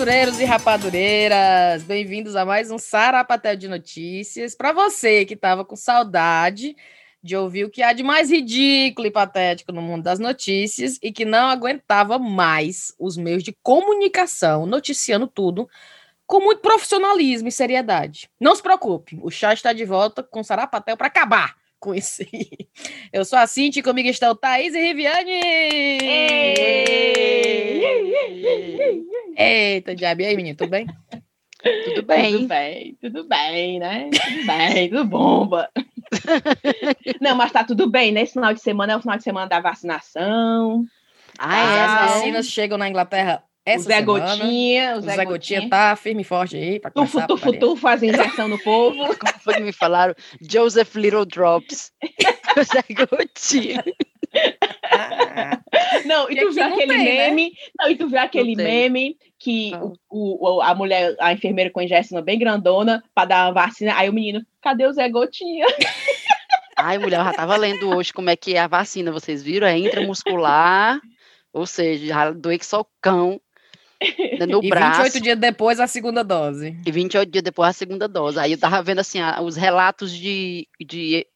Rapadureiros e rapadureiras, bem-vindos a mais um Sarapatel de Notícias. Para você que estava com saudade de ouvir o que há de mais ridículo e patético no mundo das notícias e que não aguentava mais os meios de comunicação noticiando tudo com muito profissionalismo e seriedade. Não se preocupe, o chá está de volta com Sarapatel para acabar com isso aí. Eu sou a Cinti, comigo está o Thaís e Riviane! Eita, diabo, e aí, menino, tudo bem? Tudo bem. Tudo bem, tudo bem, né? Tudo bem, tudo bomba. Não, mas tá tudo bem, né? Esse final de semana é o final de semana da vacinação. Ah, é, as vacinas chegam na Inglaterra essa o Zé semana. Gotinha. O Zé, Zé Gotinha. tá firme e forte aí. Pra tufu, tufu, tufu, faz injeção no povo. Como foi que me falaram? Joseph Little Drops. o Zé Gotinha. Não, e tu viu aquele tem, né? meme? Né? Não, e tu viu aquele meme que ah. o, o, a mulher, a enfermeira com injeção bem grandona para dar a vacina. Aí o menino, cadê o Zé Gotinha? Ai, mulher, eu já tava lendo hoje como é que é a vacina, vocês viram? É intramuscular, ou seja, já doei que só cão no e braço. 28 dias depois a segunda dose. E 28 dias depois a segunda dose. Aí eu tava vendo assim, os relatos de, de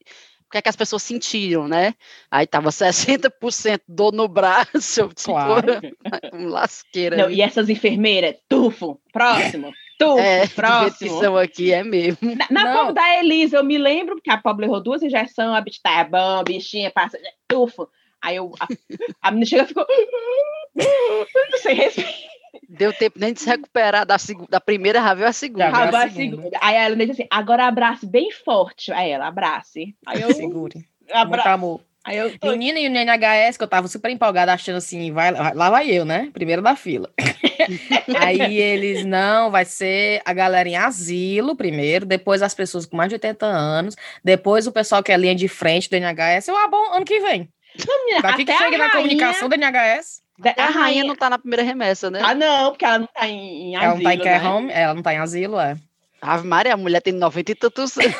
o que é que as pessoas sentiram, né? Aí tava 60% dor no braço, tipo, claro. um lasqueira. Não, e essas enfermeiras, tufo, próximo. Tufo, é, próximo. que são aqui, é mesmo. Na, na pobre da Elisa, eu me lembro que a pobre errou duas injeções, a bicha tá é bom, bichinha, passa, tufo. Aí eu, a, a menina chega e ficou sem respirar. Deu tempo nem de se recuperar da, da primeira, já veio a segunda. Já a, segunda. Aí ela disse assim, agora abrace bem forte. Aí ela, abrace. Aí eu... Segure. Abra... Muito amor. Aí eu tô... Menina e o NHS, que eu tava super empolgada, achando assim, vai, lá vai eu, né? Primeiro da fila. Aí eles, não, vai ser a galera em asilo primeiro, depois as pessoas com mais de 80 anos, depois o pessoal que é linha de frente do NHS. Eu, ah, bom, ano que vem. Daqui que chega na comunicação do NHS. A, a rainha não tá na primeira remessa, né? Ah, não, porque ela não tá em, em asilo. Ela não tá em care né? home, ela não tá em asilo, é. Ave Maria, a mulher tem 90 e tantos anos.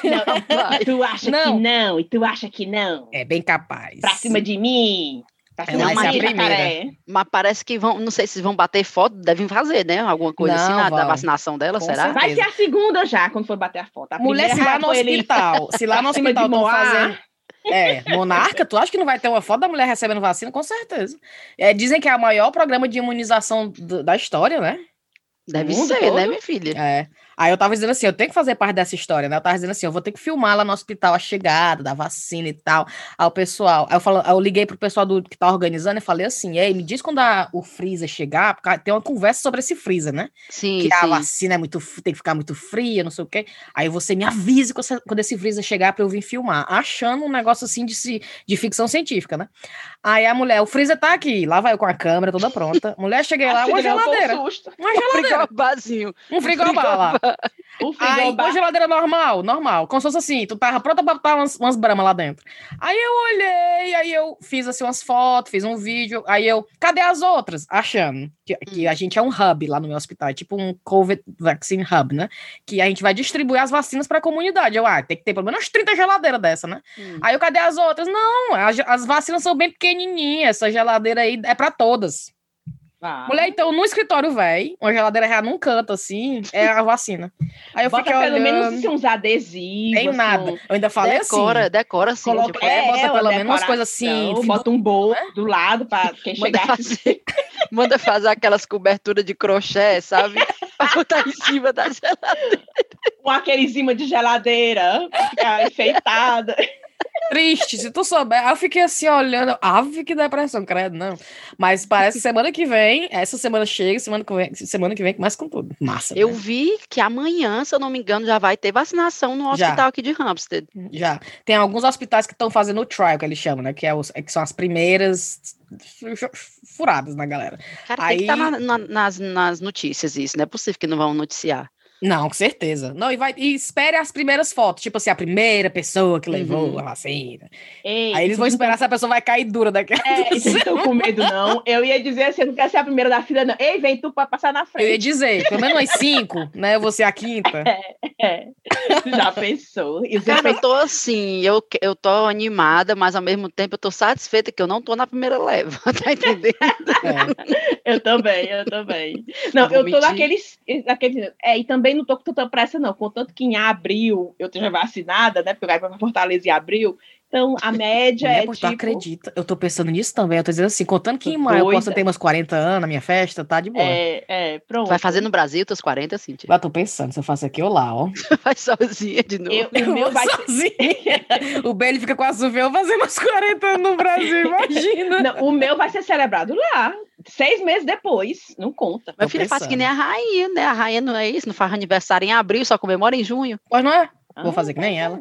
tu acha não. que não? E tu acha que não? É bem capaz. Pra cima de mim. Pra cima de mim, é Mas parece que vão, não sei se vão bater foto, devem fazer, né? Alguma coisa assim, não, assim, na, da vacinação dela, Com será? Vai ser a segunda já, quando for bater a foto. A mulher, se lá no hospital, se lá no hospital estão fazendo é, Monarca, tu acha que não vai ter uma foto da mulher recebendo vacina? Com certeza. É, dizem que é o maior programa de imunização do, da história, né? Deve ser, todo. né, minha filha? É. Aí eu tava dizendo assim, eu tenho que fazer parte dessa história, né? Eu tava dizendo assim, eu vou ter que filmar lá no hospital a chegada da vacina e tal, ao pessoal. Aí eu, falo, eu liguei pro pessoal do, que tá organizando e falei assim, ei, me diz quando a, o freezer chegar, porque tem uma conversa sobre esse freezer, né? Sim, Que sim. a vacina é muito, tem que ficar muito fria, não sei o quê. Aí você me avise quando esse freezer chegar pra eu vir filmar, achando um negócio assim de, de ficção científica, né? Aí a mulher, o freezer tá aqui, lá vai eu com a câmera toda pronta. Mulher, cheguei lá, uma geladeira. Uma geladeira. Um frigobarzinho. Um frigobar lá. Um Aí, uma geladeira normal, normal. Como se fosse assim, tu tava pronta pra botar umas, umas bramas lá dentro. Aí eu olhei, aí eu fiz assim umas fotos, fiz um vídeo. Aí eu, cadê as outras? Achando que, que hum. a gente é um hub lá no meu hospital, é tipo um COVID Vaccine Hub, né? Que a gente vai distribuir as vacinas pra comunidade. Eu, ah, tem que ter pelo menos 30 geladeiras dessa, né? Hum. Aí eu, cadê as outras? Não, as, as vacinas são bem pequenininhas. Essa geladeira aí é pra todas. Ah. Mulher, então, no escritório, velho, uma geladeira já num canto, assim, é a vacina. Aí eu Bota fiquei pelo olhando... menos assim, uns adesivos. Tem assim, nada. Eu ainda falei decora, assim. Decora, assim. Coloca, tipo, é, bota pelo menos umas coisas assim. Bota um bolo né? do lado pra quem manda chegar. Fazer, manda fazer aquelas coberturas de crochê, sabe? pra botar em cima da geladeira. Com aquele em cima de geladeira, ficar enfeitada. Triste, se tu souber. Eu fiquei assim olhando. Ave que depressão, credo, não. Mas parece que semana que vem, essa semana chega, semana que vem, semana que vem mais com tudo. Massa. Eu né? vi que amanhã, se eu não me engano, já vai ter vacinação no hospital já. aqui de Hampstead. Já. Tem alguns hospitais que estão fazendo o trial, que eles chamam, né? Que, é os, que são as primeiras furadas na galera. Cara, Aí... tem que estar tá na, na, nas, nas notícias isso, não é possível que não vão noticiar. Não, com certeza. Não, e, vai, e espere as primeiras fotos, tipo assim, a primeira pessoa que levou uhum. a vacina. Ei, Aí eles vão esperar se a pessoa vai cair dura daquela. É, vocês estão com medo, não. Eu ia dizer assim, eu não quero ser a primeira da fila, não. Ei, vem tu pra passar na frente. Eu ia dizer, pelo menos umas cinco, né? Eu vou ser a quinta. É, é. Já pensou? Cara, eu tô assim, eu, eu tô animada, mas ao mesmo tempo eu tô satisfeita que eu não tô na primeira leva, tá entendendo? É. Eu também, eu também. Não, eu tô naqueles, naqueles. É, e também não tô com tanta pressa, não. Contanto que em abril eu esteja vacinada, né? Porque eu vai para Fortaleza em abril. Então, a média Mulher, é. Tipo... Acredita? Eu tô pensando nisso também. Eu tô dizendo assim, contando que em maio eu possa ter umas 40 anos na minha festa, tá de boa. É, é, pronto. Vai fazer no Brasil teus 40, Cintia? Mas tô pensando, se eu faço aqui ou lá, ó. vai sozinha de novo. Eu, o meu vai sozinha. o Ben fica com a Suvê, eu fazer umas 40 anos no Brasil, imagina. Não, o meu vai ser celebrado lá seis meses depois, não conta. Meu filho faz que nem a rainha, né? A rainha não é isso, não faz aniversário em abril, só comemora em junho. Pois não é? Vou ah, fazer que nem ela.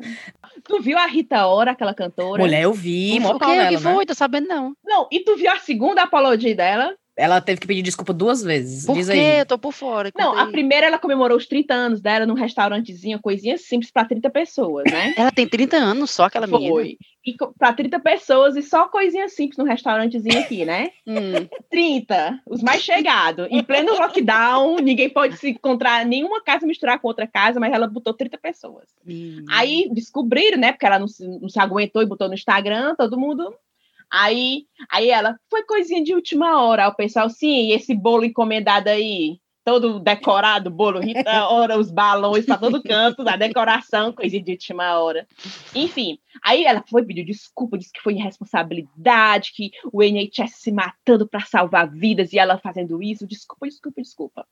Tu viu a Rita Ora, aquela cantora? Mulher, eu vi. O que, nela, que foi? Né? Tô sabendo não. Não, e tu viu a segunda apologia dela? Ela teve que pedir desculpa duas vezes. Por Diz quê? Aí. Eu tô por fora. Não, a primeira ela comemorou os 30 anos dela num restaurantezinho, coisinha simples para 30 pessoas, né? ela tem 30 anos só, aquela Foi. menina. E para 30 pessoas e só coisinha simples num restaurantezinho aqui, né? hum. 30, os mais chegados. Em pleno lockdown, ninguém pode se encontrar nenhuma casa misturar com outra casa, mas ela botou 30 pessoas. Hum. Aí descobriram, né? Porque ela não se, não se aguentou e botou no Instagram, todo mundo Aí, aí ela, foi coisinha de última hora. O pessoal, sim, esse bolo encomendado aí, todo decorado, bolo Rita Ora, os balões para todo canto, a decoração, coisinha de última hora. Enfim, aí ela foi pedir desculpa, disse que foi irresponsabilidade, que o NHS se matando para salvar vidas e ela fazendo isso. Desculpa, desculpa, desculpa.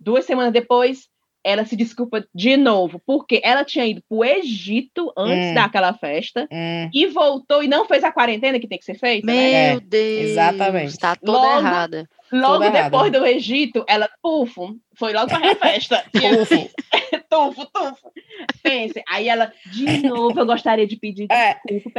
Duas semanas depois, ela se desculpa de novo, porque ela tinha ido para o Egito antes hum. daquela festa hum. e voltou e não fez a quarentena que tem que ser feita. Meu né? Deus! Exatamente. Está toda logo, errada. Logo depois do Egito, ela, pufo, foi logo para a festa. pufo. tufo, tufo. Pense, aí ela, de novo, eu gostaria de pedir é.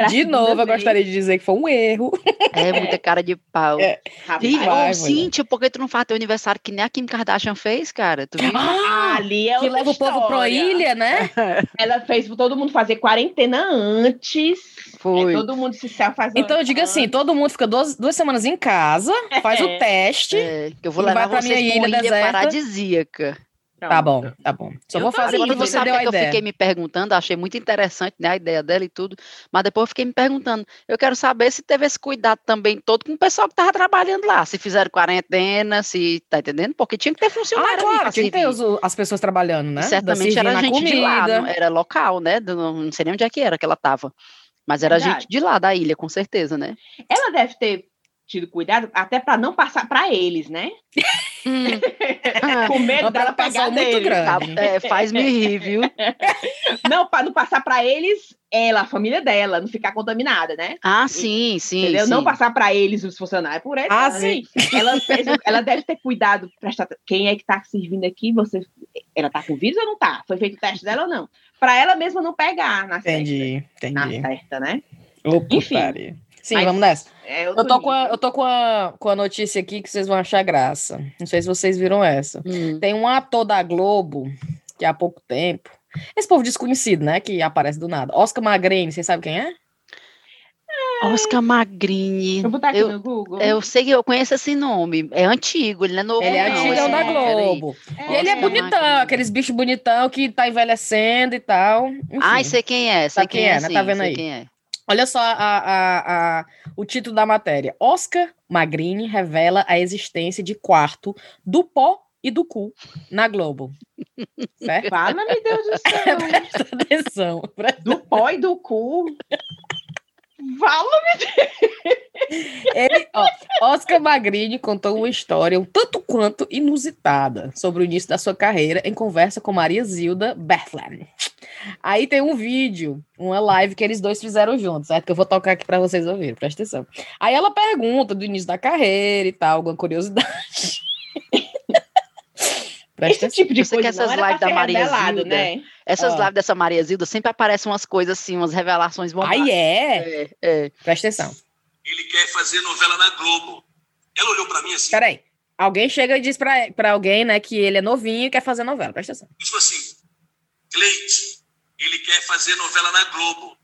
De novo, eu gostaria de dizer que foi um erro. É, muita cara de pau. É. Oh, Cintia, por que tu não faz teu aniversário que nem a Kim Kardashian fez, cara? Tu viu? Ah, ali é Que leva história. o povo pro ilha, né? Ela fez todo mundo fazer quarentena antes. Foi. É, todo mundo se faz Então, eu digo assim, todo mundo fica duas, duas semanas em casa, faz o teste. É, que eu vou levar pra minha ilha, ilha deserta. paradisíaca. Tá bom, tá bom. Só eu vou fazer quando você deu a que ideia. Eu fiquei me perguntando, achei muito interessante né, a ideia dela e tudo, mas depois eu fiquei me perguntando, eu quero saber se teve esse cuidado também todo com o pessoal que estava trabalhando lá, se fizeram quarentena, se, tá entendendo? Porque tinha que ter funcionário ah, claro, tinha que ter os, as pessoas trabalhando, né? E certamente era gente comida. de lá, não, era local, né? Não, não sei nem onde é que era que ela estava. Mas era Verdade. gente de lá, da ilha, com certeza, né? Ela deve ter tido cuidado até para não passar para eles, né? Hum. Com medo dela pegar muito grande. Tá, é, faz-me rir, viu? não, para não passar para eles, ela, a família dela, não ficar contaminada, né? Ah, sim, sim. Entendeu? Sim. Não passar para eles os funcionários por ela. Ah, sim. Ela, fez, ela deve ter cuidado, prestar, quem é que está servindo aqui, você, ela está com vírus ou não está? Foi feito o teste dela ou não? Para ela mesma não pegar na entendi, certa. Entendi, Na certa, né? Opa, Enfim. Sim, Mas, vamos nessa. É, eu, tô com a, eu tô com a, com a notícia aqui que vocês vão achar graça. Não sei se vocês viram essa. Hum. Tem um ator da Globo, que há pouco tempo. Esse povo desconhecido, né? Que aparece do nada. Oscar Magrini, vocês sabem quem é? Oscar Magrini. Vou botar aqui eu, no Google. Eu sei que eu conheço esse nome. É antigo, ele não é novo. Ele é antigo, é da Globo. É, e ele é bonitão, Magrini. aqueles bichos bonitão que tá envelhecendo e tal. Enfim. Ai, sei quem é. Sei Sabe quem, quem é, é né? Tá vendo aí? Olha só a, a, a, o título da matéria. Oscar Magrini revela a existência de quarto do pó e do cu na Globo. Certo? Fala, meu Deus do céu. presta atenção. Presta... Do pó e do cu. Fala-me Ele, ó, Oscar Magrini contou uma história um tanto quanto inusitada sobre o início da sua carreira em conversa com Maria Zilda Bethlen. Aí tem um vídeo, uma live que eles dois fizeram juntos, certo? Que eu vou tocar aqui para vocês ouvirem, presta atenção. Aí ela pergunta do início da carreira e tal, alguma curiosidade. Presta Esse tipo de coisa que essas lives da Maria Zilda, né? Essas lives dessa Maria Zilda sempre aparecem umas coisas assim, umas revelações bombásticas. Aí é? é, é. Presta atenção. Ele quer fazer novela na Globo. Ela olhou para mim assim. Peraí. Alguém chega e diz pra, pra alguém, né, que ele é novinho e quer fazer novela. Presta atenção. Tipo assim, Cleide, ele quer fazer novela na Globo.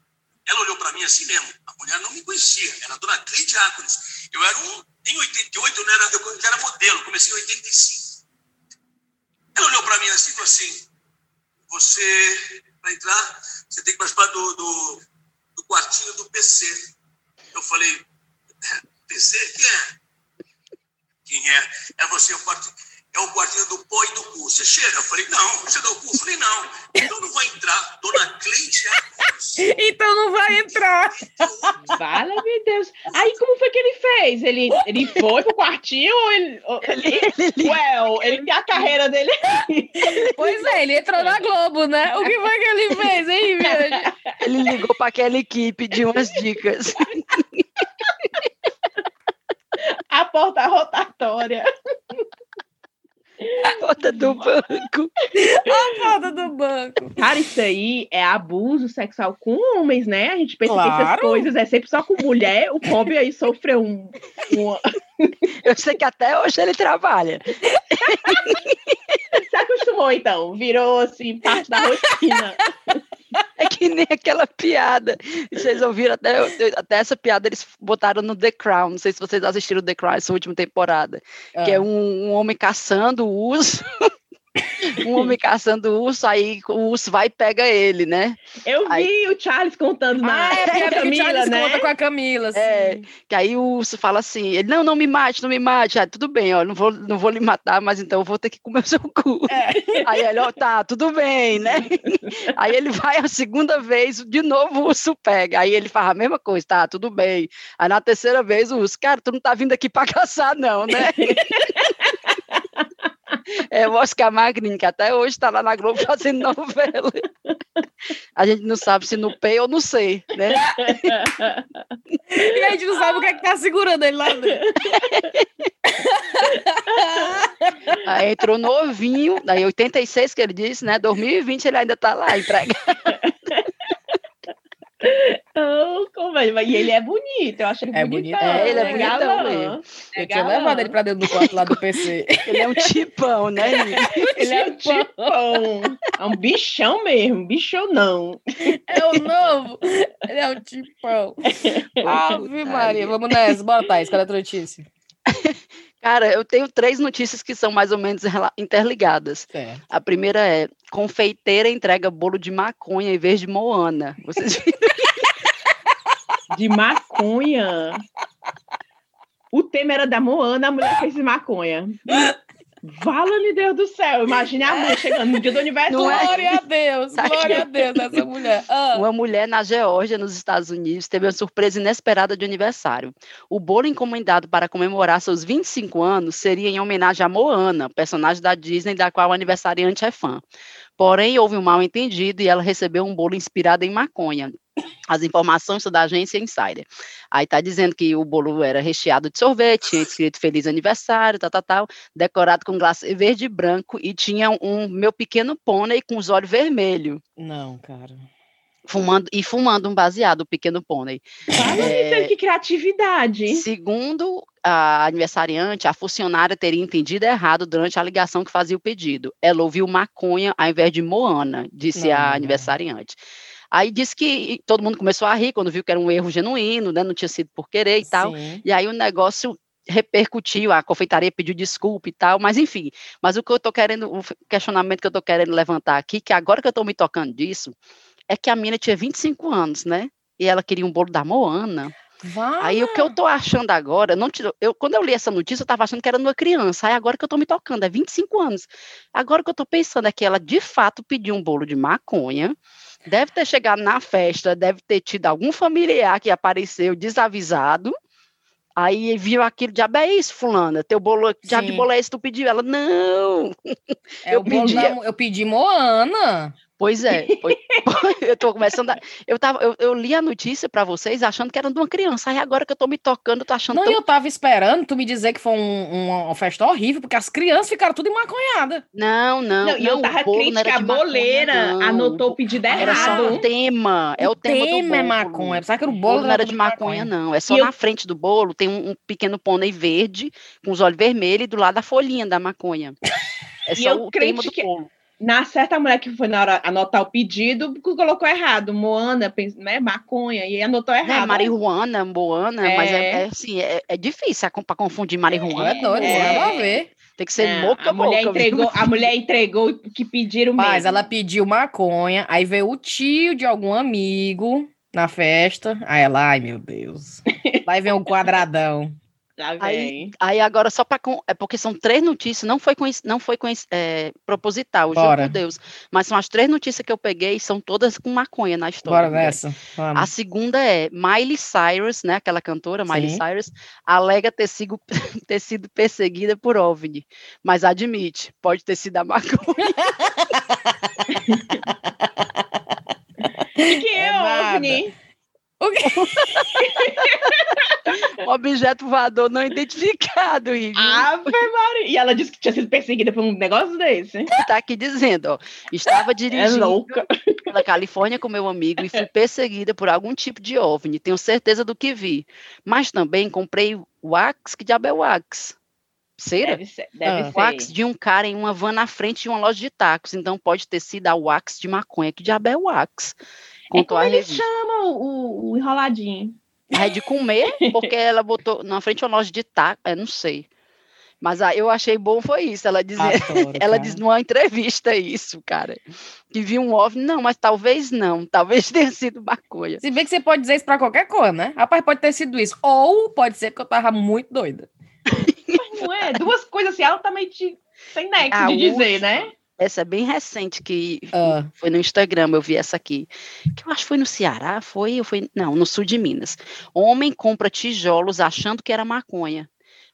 Ela olhou para mim assim mesmo. A mulher não me conhecia. Era a dona Cleide Ácones. Eu era um. Em 88, eu, não era, eu era modelo, comecei em 85. Ela olhou para mim assim e falou assim: Você, para entrar, você tem que participar do, do, do quartinho do PC. Eu falei: PC? Quem é? Quem é? É você, o quartinho é o quartinho do pó e do cu. Você cheira? Eu falei, não. Você dá o cu? Eu falei, não. Então não vai entrar. Dona Cleide é Então não vai entrar. Fala, meu Deus. Aí como foi que ele fez? Ele, ele foi pro quartinho ou ele... ele, ele well, ele tem a carreira dele Pois é, ele entrou na Globo, né? O que foi que ele fez, hein, Miranda? Ele ligou para aquela equipe, pediu umas dicas. A porta rotatória. Do banco. A porta do banco. Cara, isso aí é abuso sexual com homens, né? A gente pensa claro. que essas coisas é sempre só com mulher. O Kobe aí sofreu um. Uma... Eu sei que até hoje ele trabalha. Se acostumou, então. Virou, assim, parte da rotina. É que nem aquela piada. Vocês ouviram até, até essa piada, eles botaram no The Crown. Não sei se vocês assistiram The Crown, essa última temporada. Que é ah. um, um homem caçando o urso. Um homem caçando o urso, aí o urso vai e pega ele, né? Eu vi aí... o Charles contando na ah, é, é Camila, o Charles né? conta com a Camila, assim. É, que aí o urso fala assim, ele, não, não me mate, não me mate. Ah, tudo bem, ó, não vou, não vou lhe matar, mas então eu vou ter que comer o seu cu. É. Aí ele, ó, tá, tudo bem, né? aí ele vai a segunda vez, de novo o urso pega. Aí ele faz a mesma coisa, tá, tudo bem. Aí na terceira vez o urso, cara, tu não tá vindo aqui pra caçar não, né? É o Oscar Magrin, que até hoje está lá na Globo fazendo novela. A gente não sabe se no P ou no C, né? E a gente não sabe o que é que tá segurando ele lá dentro. Aí entrou novinho, daí 86 que ele disse, né? 2020 ele ainda tá lá empregado. Oh, como é? E ele é bonito, eu acho ele é bonito. É, ele é, é bonitão mesmo. Eu tinha levado ele pra dentro do quarto lá do PC. ele é um tipão, né? ele é um tipão. É um bichão mesmo, bichão não. É o novo. Ele é um tipão. Ave Maria, vamos nessa. Bora, Thaís, cadê a notícia? Cara, eu tenho três notícias que são mais ou menos interligadas. A primeira é: confeiteira entrega bolo de maconha em vez de Moana. Vocês viram? De maconha. O tema era da Moana, a mulher fez de maconha. Vala-me Deus do céu. Imagine a mãe chegando no dia do aniversário. É? Glória a Deus, glória a Deus, essa mulher. Ah. Uma mulher na Geórgia, nos Estados Unidos, teve uma surpresa inesperada de aniversário. O bolo encomendado para comemorar seus 25 anos seria em homenagem a Moana, personagem da Disney da qual o aniversariante é fã. Porém, houve um mal entendido e ela recebeu um bolo inspirado em maconha. As informações são da agência Insider. Aí tá dizendo que o bolo era recheado de sorvete, tinha escrito feliz aniversário, tal, tal, tal, decorado com glacê verde e branco e tinha um meu pequeno pônei com os olhos vermelhos. Não, cara. Fumando, e fumando um baseado, o pequeno pônei. Fala é, que criatividade. Segundo a aniversariante, a funcionária teria entendido errado durante a ligação que fazia o pedido. Ela ouviu maconha ao invés de Moana, disse não, a aniversariante. Aí disse que todo mundo começou a rir quando viu que era um erro genuíno, né? Não tinha sido por querer e Sim. tal. E aí o negócio repercutiu, a confeitaria pediu desculpa e tal, mas enfim. Mas o que eu estou querendo, o questionamento que eu estou querendo levantar aqui, que agora que eu estou me tocando disso, é que a mina tinha 25 anos, né? E ela queria um bolo da Moana. Aí o que eu tô achando agora, não te, eu, quando eu li essa notícia, eu tava achando que era uma criança. Aí agora que eu tô me tocando, é 25 anos. Agora que eu tô pensando é que ela de fato pediu um bolo de maconha, deve ter chegado na festa, deve ter tido algum familiar que apareceu desavisado. Aí viu aquilo, diabo é isso, fulana, teu bolo, já que bolo é esse tu pediu? Ela, não, é eu, pedi... Eu pedi Moana. Pois é, foi, eu tô começando a, eu tava eu, eu li a notícia para vocês achando que era de uma criança, aí agora que eu tô me tocando, eu tô achando Não, tão... eu tava esperando tu me dizer que foi um, uma festa horrível, porque as crianças ficaram tudo emaconhadas. Não, não, Não, e eu tava crítica, a boleira maconha, anotou o pedido errado. Era só o tema, é o, o tema, tema do é bolo. maconha, apesar que era o O bolo não era de maconha, não. É só E na eu- frente do bolo tem um, um pequeno pônei verde com os olhos vermelhos e do lado a folhinha da maconha. É E só eu o tema do critiquei- bolo. Na certa mulher que foi na hora anotar o pedido, colocou errado. Moana, né? Maconha, e anotou Não, errado. é marihuana, moana, mas é, É. é assim, é, é difícil para confundir marihuana. é doido, É. ver. Tem que ser É, moca a mulher viu? entregou, a mulher entregou o que pediram Mas mesmo. ela pediu maconha, aí veio o tio de algum amigo na festa. Aí ela, ai meu Deus. Lá vem o quadradão. Lá Aí, aí agora só para é porque são três notícias, não foi não foi é, proposital, juro Bora. por Deus, mas são as três notícias que eu peguei, são todas com maconha na história. Bora nessa. A segunda é Miley Cyrus, né, aquela cantora Miley Sim. Cyrus, alega ter sido, ter sido perseguida por OVNI, mas admite, pode ter sido a maconha. O que, que é, É nada. OVNI? Quê? Um objeto voador não identificado, Ivy. Ave Maria. E ela disse que tinha sido perseguida por um negócio desse. Tá aqui dizendo, ó, estava É dirigindo louca. pela Califórnia com meu amigo e fui perseguida por algum tipo de OVNI, tenho certeza do que vi. Mas também comprei wax, que diabo é wax? Cera? Deve ser. Deve Ah. ser. wax de um cara em uma van na frente de uma loja de tacos. Então pode ter sido a wax de maconha. Que diabo é wax? É como a eles revista. chamam o, o enroladinho. É de comer, porque ela botou na frente de uma loja de tacos. É, não sei. Mas ah, eu achei bom foi isso. Ela dizer, Adoro, ela diz numa entrevista isso, cara. Que viu um OVNI. Não, mas talvez não. Talvez tenha sido maconha. Se bem que você pode dizer isso pra qualquer coisa, né? Rapaz, pode ter sido isso. Ou pode ser que eu tava muito doida. Não é? Duas coisas assim, altamente sem nexo A de dizer, última. né? Essa é bem recente que Ah. foi no Instagram, eu vi essa aqui. Que eu acho que foi no Ceará, foi, foi, não, no sul de Minas. Homem compra tijolos achando que era maconha.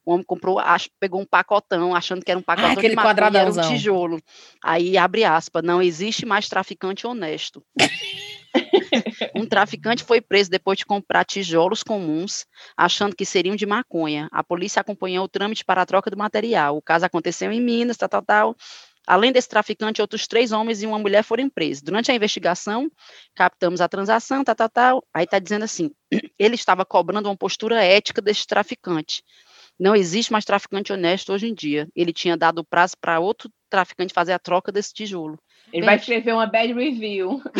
O homem comprou, ach- pegou um pacotão, achando que era um pacotão aquele de maconha, era um quadradãozão. tijolo. Aí abre aspas, não existe mais traficante honesto. um traficante foi preso depois de comprar tijolos comuns, achando que seriam de maconha. A polícia acompanhou o trâmite para a troca do material. O caso aconteceu em Minas, tal, tal, tal. Além desse traficante, outros três homens e uma mulher foram presos. Durante a investigação, captamos a transação, tal, tal, tal. Aí está dizendo assim: ele estava cobrando uma postura ética desse traficante. Não existe mais traficante honesto hoje em dia. Ele tinha dado prazo para outro traficante fazer a troca desse tijolo. Ele vai Gente. escrever uma bad review.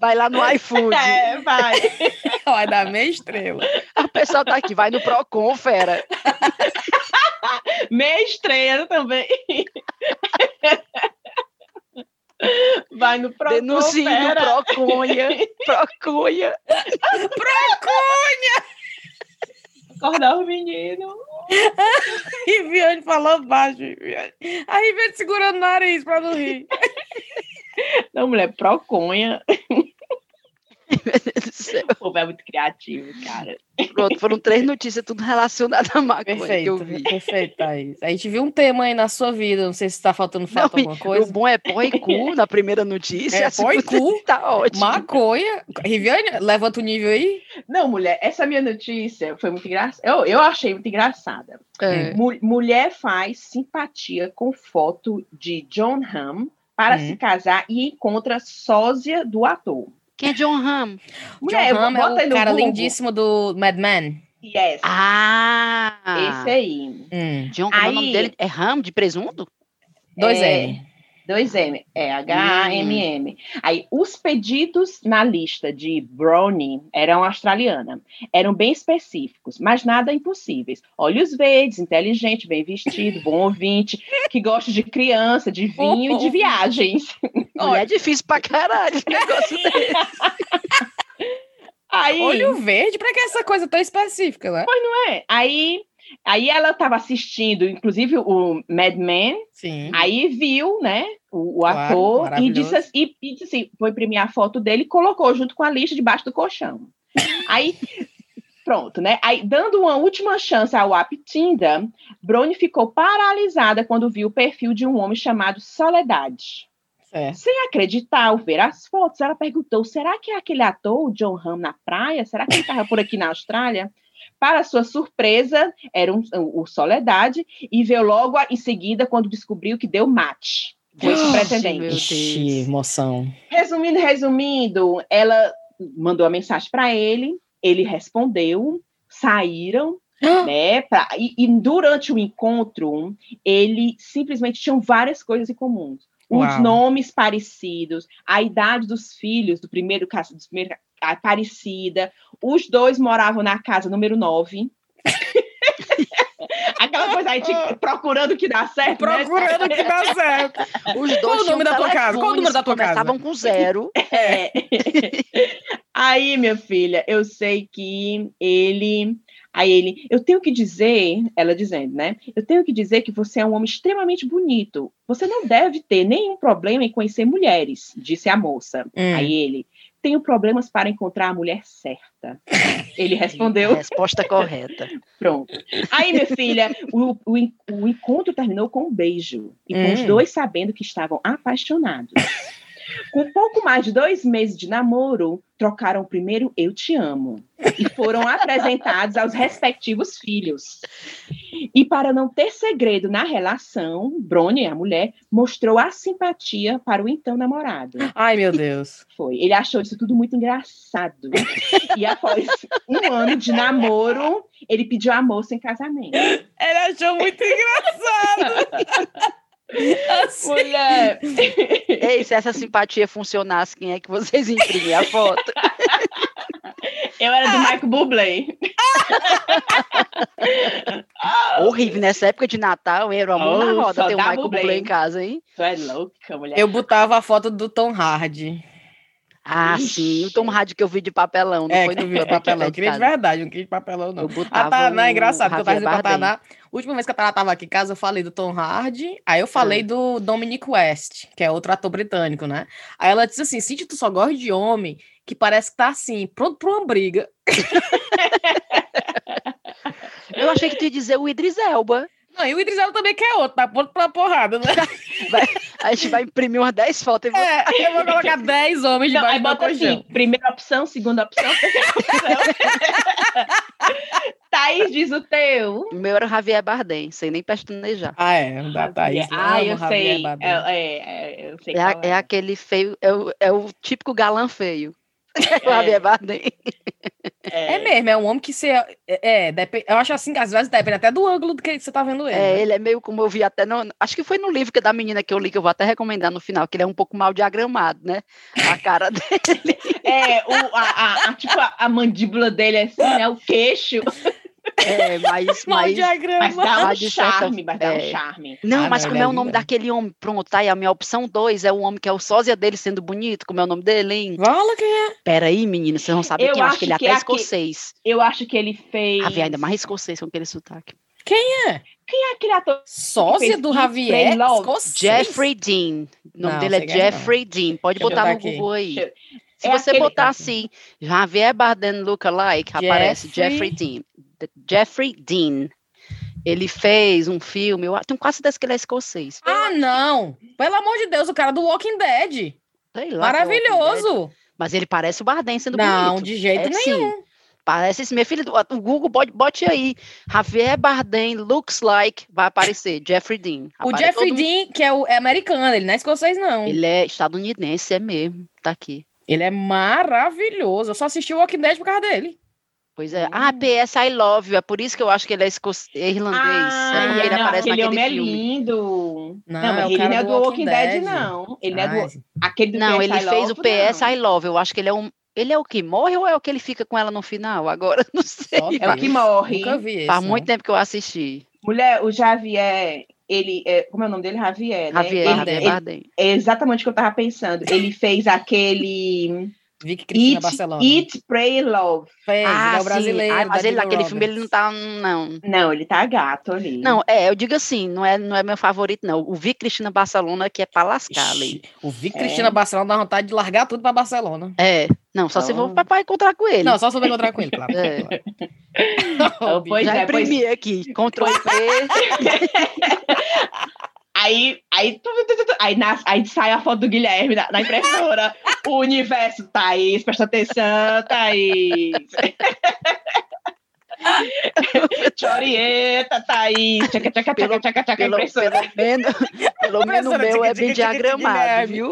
Vai lá no iFood. É, vai. Vai dar meia estrela. O pessoal tá aqui, vai no Procon, fera. Meia estrela também. Vai no Procon, Denuncie no fera. Proconha. Proconha. Acordar o menino. Riviane falou baixo. Riviane. A Riviane segurando o nariz pra não rir. Não, mulher, proconha. Meu Deus do céu. O povo é muito criativo, cara. Pronto, foram três notícias, tudo relacionado à maconha que eu Perfeito, vi. perfeito, Thaís. A gente viu um tema aí na sua vida, não sei se tá faltando falta Não, alguma coisa. O bom é pó e cu na primeira notícia. É pó e cu. Tá ótimo. Maconha. Riviane, levanta o nível aí. Não, mulher, essa minha notícia foi muito engraçada. Eu, eu achei muito engraçada. É. Mu- mulher faz simpatia com foto de John Hamm para Hum. se casar e encontra sósia do ator. Quem é John Hamm? Mulher, John Hamm é o cara Google. lindíssimo do Mad Men. Yes. Ah! Esse aí. Hum. John, aí, é o nome dele é Ham de presunto? Dois é, 2M, é H-A-M-M. Hum. Aí, os pedidos na lista de brownie eram australiana, eram bem específicos, mas nada impossíveis. Olhos verdes, inteligente, bem vestido, bom ouvinte, que gosta de criança, de vinho oh, e de viagens. Olha, é difícil pra caralho esse negócio desse. Aí, Olho verde, para que essa coisa tão específica, né? Pois não é. Aí aí ela estava assistindo, inclusive, o Mad Men, Sim. Aí viu, né, o, o Claro, ator e disse, assim- e, e disse assim, foi imprimir a foto dele e colocou junto com a lista debaixo do colchão. Aí, Pronto, né? Aí, dando uma última chance ao app Tinder, Brony ficou paralisada quando viu o perfil de um homem chamado Soledade. É. Sem acreditar ao ver as fotos, ela perguntou: será que é aquele ator, o John Hamm, na praia? Será que ele estava por aqui na Austrália? Para sua surpresa, era um, o Soledade, e veio logo em seguida quando descobriu que deu match com esse pretendente. Ixi, emoção. Resumindo, resumindo, ela mandou a mensagem para ele, ele respondeu, saíram, né? Pra, e, e, durante o encontro, ele simplesmente tinham várias coisas em comum. Os Uau. nomes parecidos, a idade dos filhos do primeiro caso, do primeiro, a parecida. Os dois moravam na casa número 9. Aquela coisa aí, procurando que dá certo. Né? Procurando né? que dá certo. Os dois Qual o nome da tua casa? Qual o número da tua casa? Estavam com zero. É. Aí, minha filha, eu sei que ele. Aí ele, eu tenho que dizer, ela dizendo, né? Eu tenho que dizer que você é um homem extremamente bonito. Você não deve ter nenhum problema em conhecer mulheres, disse a moça. Hum. Aí ele, tenho problemas para encontrar a mulher certa. Ele respondeu. Resposta correta. Pronto. Aí, minha filha, o, o, o encontro terminou com um beijo. E com os hum. dois sabendo que estavam apaixonados. Com pouco mais de dois meses de namoro, trocaram o primeiro Eu Te Amo e foram apresentados aos respectivos filhos. E para não ter segredo na relação, Brony, a mulher, mostrou a simpatia para o então namorado. Ai, meu Deus. Foi. Ele achou isso tudo muito engraçado. e após um ano de namoro, ele pediu a moça em casamento. Ele achou muito engraçado. Mulher. Ei, se essa simpatia funcionasse, quem é que vocês imprimem a foto? Eu era do ah. Michael Bublé. Horrível, nessa época de Natal, era uma oh, na roda ter o um Michael Bublé. Bublé em casa, hein? Tu é louca, mulher. Eu botava a foto do Tom Hardy. Ah, Ixi. sim, o Tom Hardy que eu vi de papelão, não é, foi no vi de papelão. Eu queria de verdade, não queria de papelão, não. A Taná, é engraçado, que eu tava dizendo pra Taná. Última vez que a Taná tava aqui em casa, eu falei do Tom Hardy, aí eu falei é. do Dominic West, que é outro ator britânico, né? Aí ela disse assim: Cintia, tu só gosta de homem que parece que tá assim, pronto pra uma briga. eu achei que tu ia dizer o Idris Elba. Não, e o Idris Elba também quer outro, tá pronto pra porrada, né? Vai, a gente vai imprimir umas 10 fotos. E vou... É, eu vou colocar 10 homens Não, debaixo aí bota assim, primeira opção, segunda opção, terceira opção. Thaís diz o teu. O meu era Javier Bardem, sem nem pestanejar. Ah, é, da Thaís. Ah, eu sei. É, é, é, eu sei. É, é, é aquele feio, é o, é o típico galã feio. É. É. é. mesmo, é um homem que você. É, é eu acho assim que às vezes depende até do ângulo do que você tá vendo ele. É, né? ele é meio como eu vi até. No, acho que foi no livro que da menina que eu li, que eu vou até recomendar no final, que ele é um pouco mal diagramado, né? A cara dele. É, o, a, a, a, tipo, a, a mandíbula dele é assim, né? O queixo. É, mas, mas, mas dá um charme, mas dá um é. charme. Não, ah, mas não, como é, é o nome daquele homem? Pronto, tá aí, a minha opção 2 é o homem que é o sósia dele sendo bonito, como é o nome dele, hein? Fala quem é. Peraí, menina, vocês não sabem quem é, acho que ele é até é escocês. Eu acho que ele fez... Javier, ainda mais escocês com aquele sotaque. Quem é? Quem é aquele ator? Sósia do Javier? Jeffrey Dean. O nome não, dele é Jeffrey Dean. Pode Deixa botar no aqui. Google aí. Deixa... Se é você aquele... botar assim, Javier Bardem lookalike, Jeffrey... aparece Jeffrey Dean. Jeffrey Dean. Ele fez um filme, eu tenho quase certeza que ele é escocês. Ah, não! Pelo amor de Deus, o cara do Walking Dead. Sei lá, Maravilhoso! Dead. Mas ele parece o Bardem sendo não, bonito. Não, de jeito é, nenhum. Sim. Parece esse, minha filha, o Google, bote, bote aí. Javier Bardem looks like, vai aparecer, Jeffrey Dean. O Jeffrey Dean, que é, o, é americano, ele não é escocês, não. Ele é estadunidense, é mesmo, tá aqui. Ele é maravilhoso, eu só assisti o Walking Dead por causa dele. Pois é. Ah, PS I Love You. É por isso que eu acho que ele é, é irlandês. Ah, é porque ele não, aparece aquele homem é filme. é lindo. Não, não mas ele não é do Walking Dead, Dead não. Ele Ai. é do... Aquele do não, PS ele I fez Love, o PS não. I Love. Eu acho que ele é um... Ele é o que morre ou é o que ele fica com ela no final? Agora, não sei. É o que morre. Nunca vi esse, Faz muito tempo que eu assisti. Mulher, o Javier, ele, é, como é o nome dele? Javier, né? Javier, ele, Javier ele, É exatamente o que eu tava pensando. Ele fez aquele Vicky Cristina Eat, Barcelona. Eat, Pray, Love. Fez, ah, ele é o brasileiro. Ah, mas ele naquele filme ele não tá, não. Não, ele tá gato ali. Não, é, eu digo assim, não é, não é meu favorito, não. O Vicky Cristina Barcelona que é pra lascar Ixi, ali. O Vicky é. Cristina Barcelona dá vontade de largar tudo pra Barcelona. É, não, só então... se for pra, pra encontrar com ele. Não, só se for encontrar com ele, claro. É. Então, pois Já é, imprimi pois... aqui, Ctrl V. Aí, aí, aí, nas, aí sai a foto do Guilherme na, na impressora. o universo, Thaís, presta atenção, Thaís. Chorieta, Thaís. Tchaca, tchaca, tchaca, tchaca, tchaca, pelo, pelo menos, pelo menos o meu é bem diagramado, viu?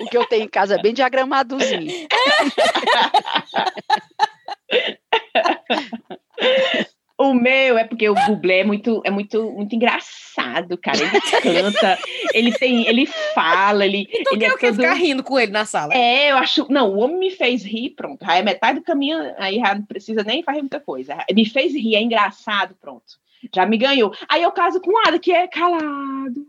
O que eu tenho em casa é bem diagramadozinho. O meu é porque o Bublé é muito, é muito, muito engraçado, cara. Ele canta, ele tem, ele fala, ele. Então ele é todo... ficar rindo com ele na sala? É, eu acho. Não, o homem me fez rir, pronto. Aí é metade do caminho, aí já não precisa nem fazer muita coisa. Me fez rir, é engraçado, pronto já me ganhou. Aí eu caso com o Ada, que é calado.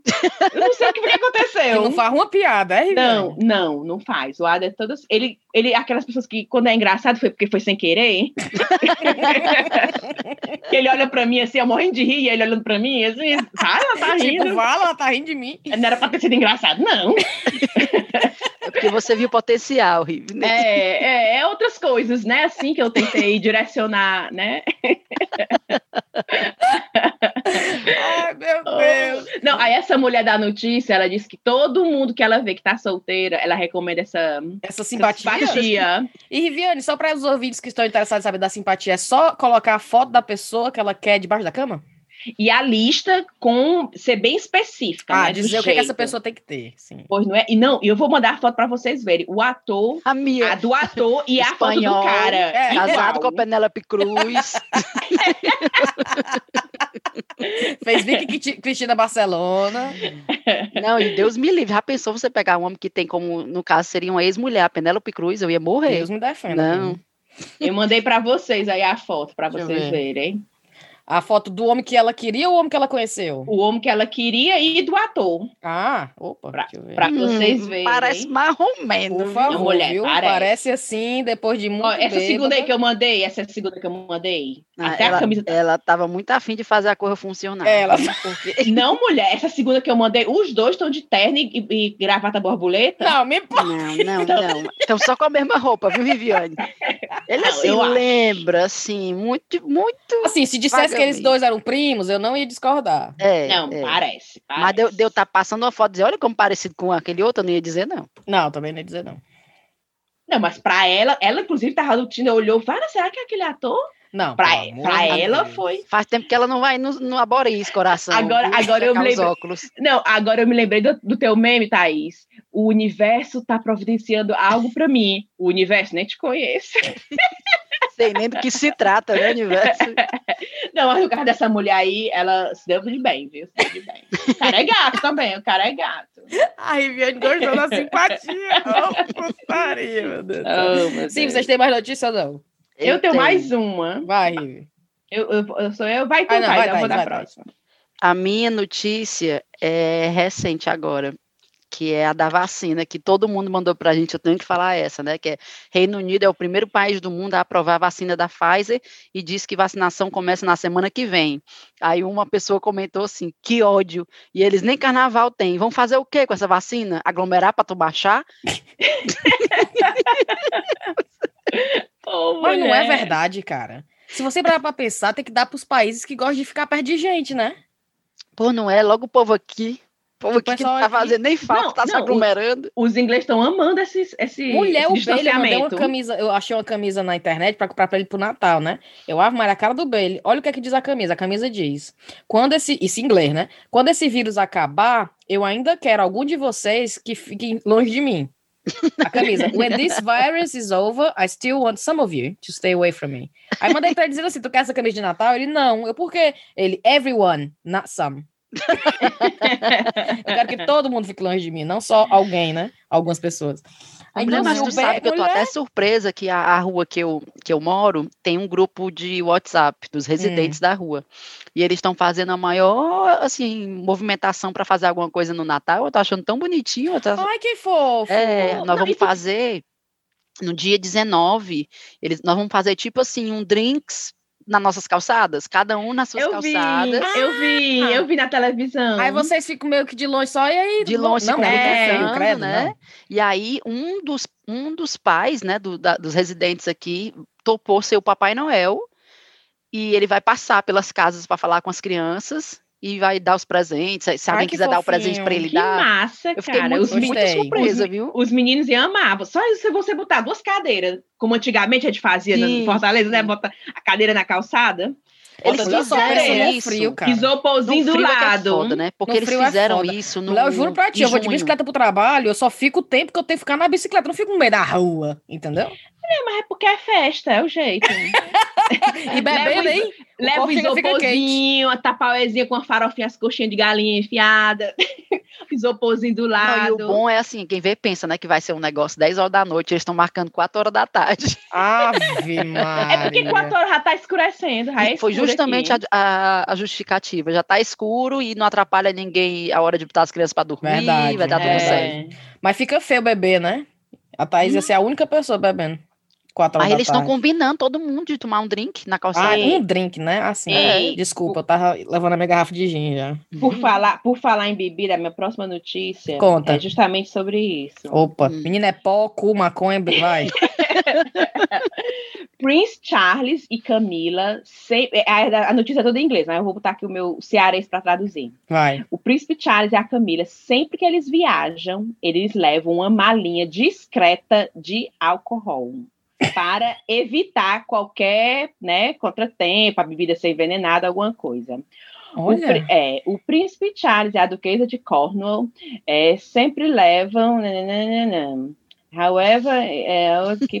Eu não sei o que, que aconteceu. Ele não faz uma piada, é? Não, não, não faz. O Ada é todo. Ele, ele, aquelas pessoas que, quando é engraçado, foi porque foi sem querer. ele olha pra mim assim, eu morrendo de rir, e ele olhando pra mim, assim, ela tá tipo, rindo. Tipo, fala, ela tá rindo de mim. Não era pra ter sido engraçado, não. É porque você viu potencial, Rive. Né? É, é, é, outras coisas, né? Assim que eu tentei direcionar, né? Ai, meu Deus. Não, aí essa mulher da notícia, ela disse que todo mundo que ela vê que tá solteira, ela recomenda essa, essa simpatia. Essa simpatia. E Riviane, só para os ouvintes que estão interessados em saber da simpatia, é só colocar a foto da pessoa que ela quer debaixo da cama? E a lista com ser bem específica. Ah, né, dizer o que, é que, essa pessoa tem que ter. Sim. Pois não é? E não, eu vou mandar a foto para vocês verem. O ator, a, minha. a do ator e a foto do cara. É, casado com a Penélope Cruz. Fez Vicky Cristina Barcelona. Não, e Deus me livre. Já pensou você pegar um homem que tem como, no caso, seria uma ex-mulher, a Penélope Cruz? Eu ia morrer. Deus me defenda. Não. Eu mandei para vocês aí a foto, para vocês ver. verem. A foto do homem que ela queria ou o homem que ela conheceu? O homem que ela queria e do ator. Ah, opa. Pra, pra hum, vocês verem. Parece marromeno. Por favor, mulher, viu? Parece. parece. assim, depois de muito Ó, Essa bêbada. segunda aí que eu mandei, essa segunda que eu mandei. Ah, até ela, a camisa. Ela tava muito afim de fazer a coisa funcionar. Ela... Porque... Não, mulher, essa segunda que eu mandei, os dois estão de terno e, e gravata borboleta. Não, me Não, não, então... não. Estão só com a mesma roupa, viu, Viviane? Ele, assim, lembra, acho. assim, muito, muito... Assim, se dissesse que eles dois eram primos, eu não ia discordar. É, não, é. Parece, parece, Mas deu, deu tá passando uma foto e dizer, olha como parecido com aquele outro, eu não ia dizer não. Não, também não ia dizer não. Não, mas pra ela, ela inclusive tava no Tinder, olhou, fala, será que é aquele ator? Não, pra, pra ela foi. Faz tempo que ela não vai no, no Aboris, coração. Agora, agora eu me lembrei. Não, agora eu me lembrei do, do, teu meme, Thaís. O universo tá providenciando algo para mim. O universo nem te conhece. Sei nem do que se trata, né, universo? Não, mas no caso dessa mulher aí, ela se deu de bem, viu? Se deu de bem. O cara é gato também, o cara é gato. A Riviane gostou da simpatia. Oh, putaria, meu Deus. Oh, meu Sim, Deus. vocês têm mais notícias ou não? Eu, eu tenho, tenho, mais uma. Vai, Eu, eu, eu sou eu, vai tu, ah, não, vai, eu vou dar a próxima. A minha notícia é recente agora, que é a da vacina, que todo mundo mandou para a gente, eu tenho que falar essa, né? Que é Reino Unido é o primeiro país do mundo a aprovar a vacina da Pfizer e diz que vacinação começa na semana que vem. Aí uma pessoa comentou assim: que ódio. E eles nem carnaval têm. Vão fazer o quê com essa vacina? Aglomerar para tu baixar? Oh, Mas não é verdade, cara. Se você parar pra pensar, tem que dar pros países que gostam de ficar perto de gente, né? Pô, não é? Logo o povo aqui. O que não tá fazendo nem falta, não, tá não, se aglomerando. Os, os ingleses estão amando esse, esse Mulher, esse o Bailey, eu uma camisa, eu achei uma camisa na internet pra comprar pra ele pro Natal, né? Eu amo mais a cara do Bailey. Olha o que é que diz a camisa. A camisa diz, quando esse, isso em inglês, né? Quando esse vírus acabar, eu ainda quero algum de vocês que fiquem longe de mim. A camisa. When this virus is over, I still want some of you to stay away from me. Aí mandei pra ele dizendo assim: tu quer essa camisa de Natal? Ele, não. Eu, por quê? Ele, everyone, not some. eu quero que todo mundo fique longe de mim, não só alguém, né? Algumas pessoas. Aí, não, mas tu sabe que eu tô até surpresa que a, a, rua que eu, que eu moro tem um grupo de WhatsApp dos residentes hum. da rua. E eles estão fazendo a maior, assim, movimentação para fazer alguma coisa no Natal. Eu tô achando tão bonitinho. Tô... Ai, que fofo! É, nós não, vamos fazer no dia 19, eles, nós vamos fazer tipo assim, um drinks nas nossas calçadas, cada um nas suas eu calçadas. Vi, eu vi, ah. eu vi na televisão. Aí vocês ficam meio que de longe só, e aí? De longe, não, é, credo, né? Não. E aí, um dos, um dos pais, né, do, da, dos residentes aqui, topou ser o Papai Noel, e ele vai passar pelas casas para falar com as crianças, e vai dar os presentes. Se alguém quiser fofinho. dar o presente para ele que dar. massa, eu fiquei cara. Muito, muito surpresa, os, viu? Os meninos iam amar. Só se você botar duas cadeiras, como antigamente a gente fazia sim, na Fortaleza, né? Bota a cadeira na calçada. Eles fizeram isso. Frio, cara. Isoporzinho do é lado. É foda, né? Porque no eles é fizeram é isso no. Léo, eu juro pra ti, eu vou de bicicleta pro trabalho, eu só fico o tempo que eu tenho que ficar na bicicleta, não fico no meio da rua, entendeu? É, mas é porque é festa, é o jeito. e bebendo aí. Leva o isoporzinho, a tapauezinha com a farofinha, as coxinhas de galinha enfiada, isoporzinho do lado. Não, e o bom é assim, quem vê pensa, né, que vai ser um negócio 10 horas da noite, eles estão marcando 4 horas da tarde. Ave Maria. É porque 4 horas já tá escurecendo, já é Foi justamente a, a, a, justificativa, já tá escuro e não atrapalha ninguém a hora de botar as crianças para dormir, Verdade, vai dar tudo é. certo. Mas fica feio beber, né? A Thaís hum. ia ser a única pessoa bebendo. Quatro horas Aí eles estão combinando todo mundo de tomar um drink na calçada. Ah, um drink, né? Assim, é. desculpa, eu tava levando a minha garrafa de gin já. Por, falar, por falar em bebida, a minha próxima notícia Conta. é justamente sobre isso. Opa, hum. menina é pó, cu, maconha, vai. Prince Charles e Camila, sempre, a, a, notícia é toda em inglês, mas eu vou botar aqui o meu cearense para traduzir. Vai. O Príncipe Charles e a Camila, sempre que eles viajam, eles levam uma malinha discreta de álcool para evitar qualquer né, contratempo, a bebida ser envenenada, alguma coisa. Olha. O, é, o príncipe Charles e a duquesa de Cornwall é, sempre levam. Nananana. However, é,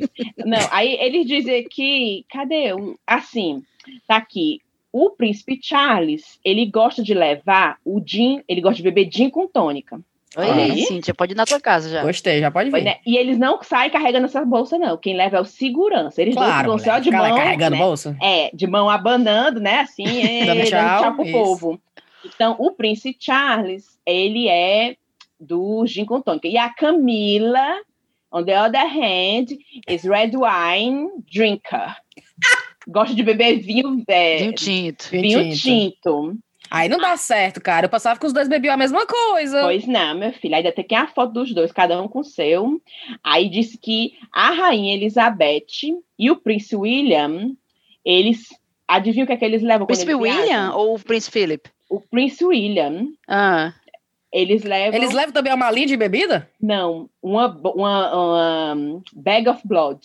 não, aí eles dizem que, cadê? O, assim, tá aqui. O príncipe Charles, ele gosta de levar o gin, ele gosta de beber gin com tônica. Oi, aí, Cíntia, pode ir na tua casa já. Gostei, já pode vir. Né? E eles não saem carregando essa bolsa, não. Quem leva é o segurança. Eles claro, vão só de mão. carregando né? bolsa? É, de mão abanando, né? Assim, é, dando tchau, dando tchau pro isso. povo. Então, o príncipe Charles, ele é do gin com tônica. E a Camila, on the other hand, is red wine drinker. Gosta de beber vinho... É, vinho tinto. Vinho tinto. tinto. Aí não dá certo, cara. Eu passava que os dois bebiam a mesma coisa. Pois não, meu filho. Até que a foto dos dois, cada um com o seu. Aí disse que a rainha Elizabeth e o príncipe William, eles. Adivinha o que é que eles levam? Príncipe William viajam? ou o príncipe Philip? O príncipe William. Ah. Eles levam. Eles levam também uma malinha de bebida? Não, uma, uma, uma bag of blood.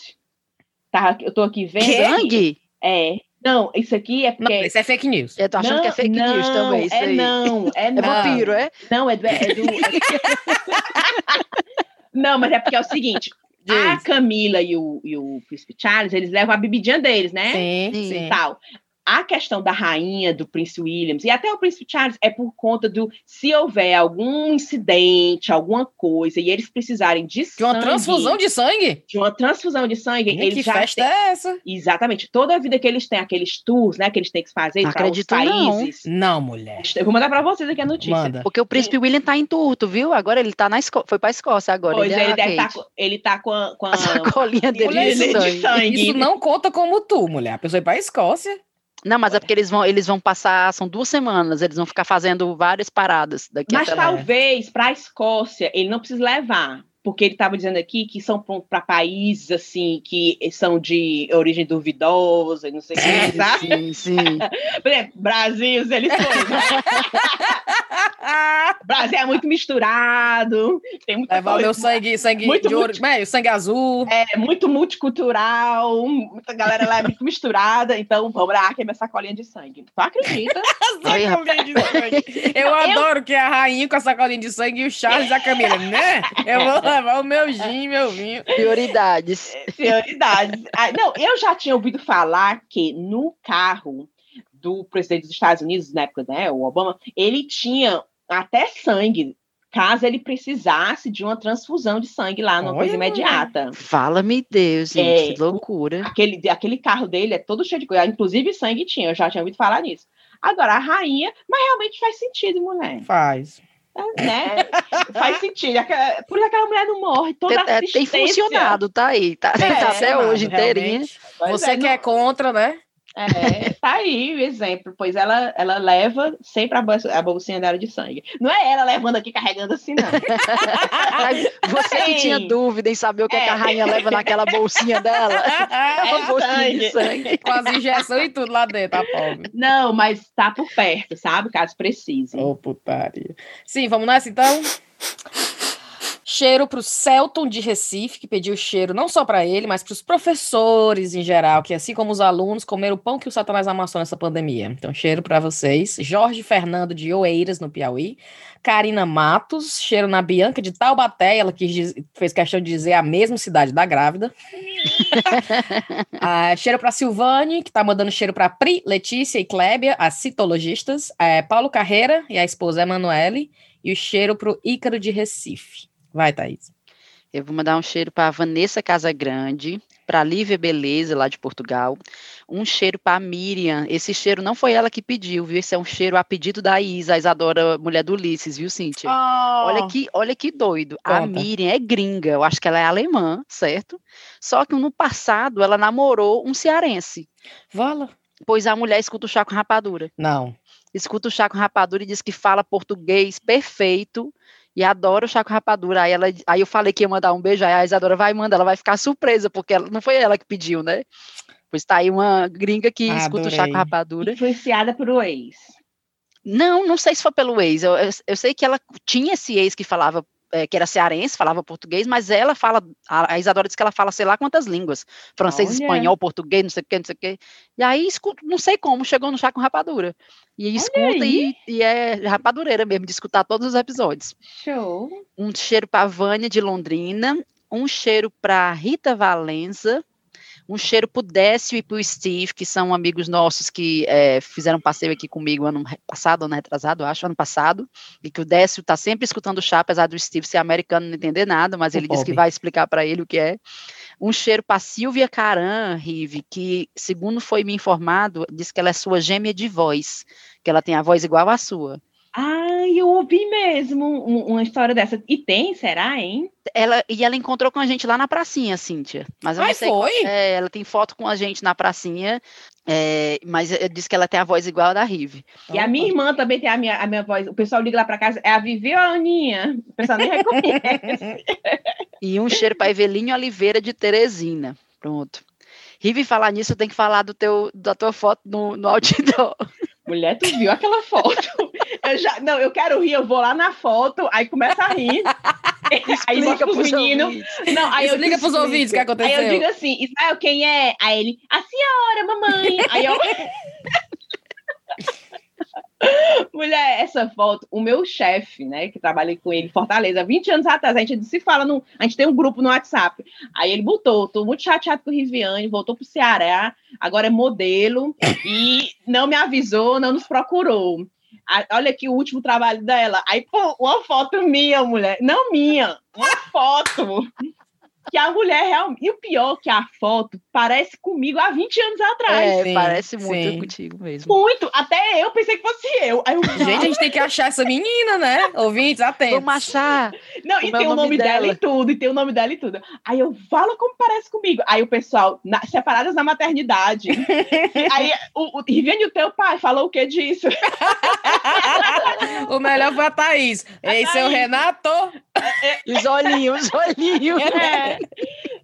Tá, eu tô aqui vendo. Sangue? É. Não, isso aqui é porque. Não, isso é fake news. Eu tô achando não, que é fake não, news também. Isso é aí. não, é não. É vampiro, é? Não, é do. É do não, mas é porque é o seguinte: a Camila e o, e o Príncipe Charles, eles levam a bebidinha deles, né? Sim, sim. Tal a questão da rainha, do príncipe Williams e até o príncipe Charles é por conta do se houver algum incidente, alguma coisa, e eles precisarem de sangue. De uma transfusão de sangue? De uma transfusão de sangue. E eles que já festa têm, é essa? Exatamente. Toda a vida que eles têm, aqueles tours, né, que eles têm que fazer para os países. Não. não, mulher. Eu vou mandar para vocês aqui a notícia. Manda. Porque o príncipe William tá em turto, viu? Agora ele tá na Escó foi pra Escócia agora. Pois ele, ele, deve tá, ele tá com a, com a, a sacolinha dele de, de sangue. Isso não conta como tu, mulher. A pessoa ir pra Escócia. Não, mas é porque eles vão, eles vão passar, são duas semanas, eles vão ficar fazendo várias paradas daqui Mas talvez para a Escócia ele não precise levar, porque ele estava dizendo aqui que são para países assim que são de origem duvidosa, não sei o que, sabe? Sim, sim. Por exemplo, Brasil, eles foram. Né? Brasil é muito misturado, tem muita Levar coisa. o meu sangue, sangue Muito de ouro, multi- bem, sangue azul. É muito multicultural, muita galera lá é muito misturada, então vamos lá, que é minha sacolinha de sangue. Tu acredita? Sacolinha de sangue. Eu adoro que é a rainha com a sacolinha de sangue e o Charles e a Camila, né? Eu vou levar o meu gin, meu vinho. Prioridades. Prioridades. Ah, não, eu já tinha ouvido falar que no carro do presidente dos Estados Unidos, na época, né, o Obama, ele tinha até sangue, caso ele precisasse de uma transfusão de sangue lá numa coisa Olha. imediata. Fala-me Deus, gente, É, que loucura. Aquele, aquele carro dele é todo cheio de coisa, inclusive sangue tinha, eu já tinha ouvido falar nisso. Agora, a rainha, mas realmente faz sentido, mulher. Faz. Né? Faz sentido. Por isso aquela mulher não morre. Toda tem, tem funcionado, tá aí. Tá, é, tá até hoje inteirinha. Você é, que não... é contra, né? É, tá aí o exemplo, pois ela, ela leva sempre a, bolsa, a bolsinha dela de sangue. Não é ela levando aqui carregando assim, não. Você que tinha dúvida em saber o que, é. que a rainha leva naquela bolsinha dela. É, uma bolsinha sangue. de sangue. Com as injeções e tudo lá dentro, a pobre. Não, mas tá por perto, sabe? Caso precise. Ô, oh, putaria. Sim, vamos nessa então? Cheiro para o Celton de Recife, que pediu cheiro não só para ele, mas para os professores em geral, que assim como os alunos, comeram o pão que o Satanás amassou nessa pandemia. Então, cheiro para vocês. Jorge Fernando de Oeiras, no Piauí. Karina Matos, cheiro na Bianca de Taubaté, ela que fez questão de dizer a mesma cidade da grávida. ah, cheiro para Silvane, que está mandando cheiro para Pri, Letícia e Clébia, as citologistas. É, Paulo Carreira e a esposa Emanuele. E o cheiro para o Ícaro de Recife. Vai, Thaís. Eu vou mandar um cheiro para Vanessa Casagrande, para Lívia Beleza, lá de Portugal. Um cheiro para Miriam. Esse cheiro não foi ela que pediu, viu? Esse é um cheiro a pedido da Isa, a Isadora, mulher do Ulisses, viu, Cíntia? Oh. Olha, que, olha que doido. Conta. A Miriam é gringa, eu acho que ela é alemã, certo? Só que no passado ela namorou um cearense. Vala. Pois a mulher escuta o chá com rapadura. Não. Escuta o chá com rapadura e diz que fala português perfeito e adora o Chaco Rapadura. Aí, ela, aí eu falei que ia mandar um beijo, aí a Isadora vai mandar, ela vai ficar surpresa, porque ela, não foi ela que pediu, né? Pois tá aí uma gringa que Adorei. escuta o Chaco Rapadura. Influenciada por ex. Não, não sei se foi pelo ex. Eu, eu, eu sei que ela tinha esse ex que falava é, que era cearense, falava português, mas ela fala, a, Isadora disse que ela fala sei lá quantas línguas, francês, Olha. espanhol, português, não sei o que, não sei o que, e aí escuta, não sei como, chegou no chá com rapadura, e escuta e, e, é rapadureira mesmo, de escutar todos os episódios. Show! Um cheiro para Vânia de Londrina, um cheiro para Rita Valença, um cheiro pro Décio e pro Steve, que são amigos nossos que é, fizeram passeio aqui comigo ano passado, ano retrasado, acho, ano passado, e que o Décio tá sempre escutando o chá, apesar do Steve ser americano não entender nada, mas ele disse que vai explicar para ele o que é. Um cheiro para Silvia Caran, Rive, que, segundo foi me informado, diz que ela é sua gêmea de voz, que ela tem a voz igual à sua. Ai, eu ouvi mesmo uma história dessa. E tem, será, hein? Ela, e ela encontrou com a gente lá na pracinha, Cíntia. Mas eu Ai, não sei foi? Qual, é, ela tem foto com a gente na pracinha, é, mas disse que ela tem a voz igual a da Rive. E a minha irmã também tem a minha, a minha voz. O pessoal liga lá pra casa, é a Vivi ou a Aninha? O pessoal nem reconhece. e um cheiro para Evelinho Oliveira de Teresina. Pronto. Rive, falar nisso, tem que falar do teu, da tua foto no, no outdoor. Mulher, tu viu aquela foto? Eu já, não, eu quero rir, eu vou lá na foto, aí começa a rir. aí mostra pros meninos. Não, aí Explica eu pros ouvintes o que aconteceu. Aí eu digo assim, Israel, quem é? Aí ele, a senhora, mamãe. Aí eu. Mulher, essa foto, o meu chefe, né, que trabalhei com ele em Fortaleza, 20 anos atrás, a gente se fala, no, a gente tem um grupo no WhatsApp. Aí ele botou, tô muito chateado com o Riviane, voltou pro Ceará, agora é modelo e não me avisou, não nos procurou. Olha aqui o último trabalho dela. Aí, pô, uma foto minha, mulher. Não minha, uma foto que a mulher realmente. E o pior que a foto parece comigo há 20 anos atrás. É, sim, parece muito sim. contigo mesmo. Muito. Até eu pensei que fosse eu. eu gente, a gente tem que achar essa menina, né? Ouvintes, atentos. Vamos achar. Não, e tem o nome, dela. dela. e tudo, e tem o nome dela e tudo. Aí eu falo como parece comigo. Aí o pessoal, na, separadas na maternidade. aí o, o Riviane, o teu pai, falou o que disso? o melhor foi a Thaís. A Ei, Thaís. seu Renato. Os olhinhos, os olhinhos. É.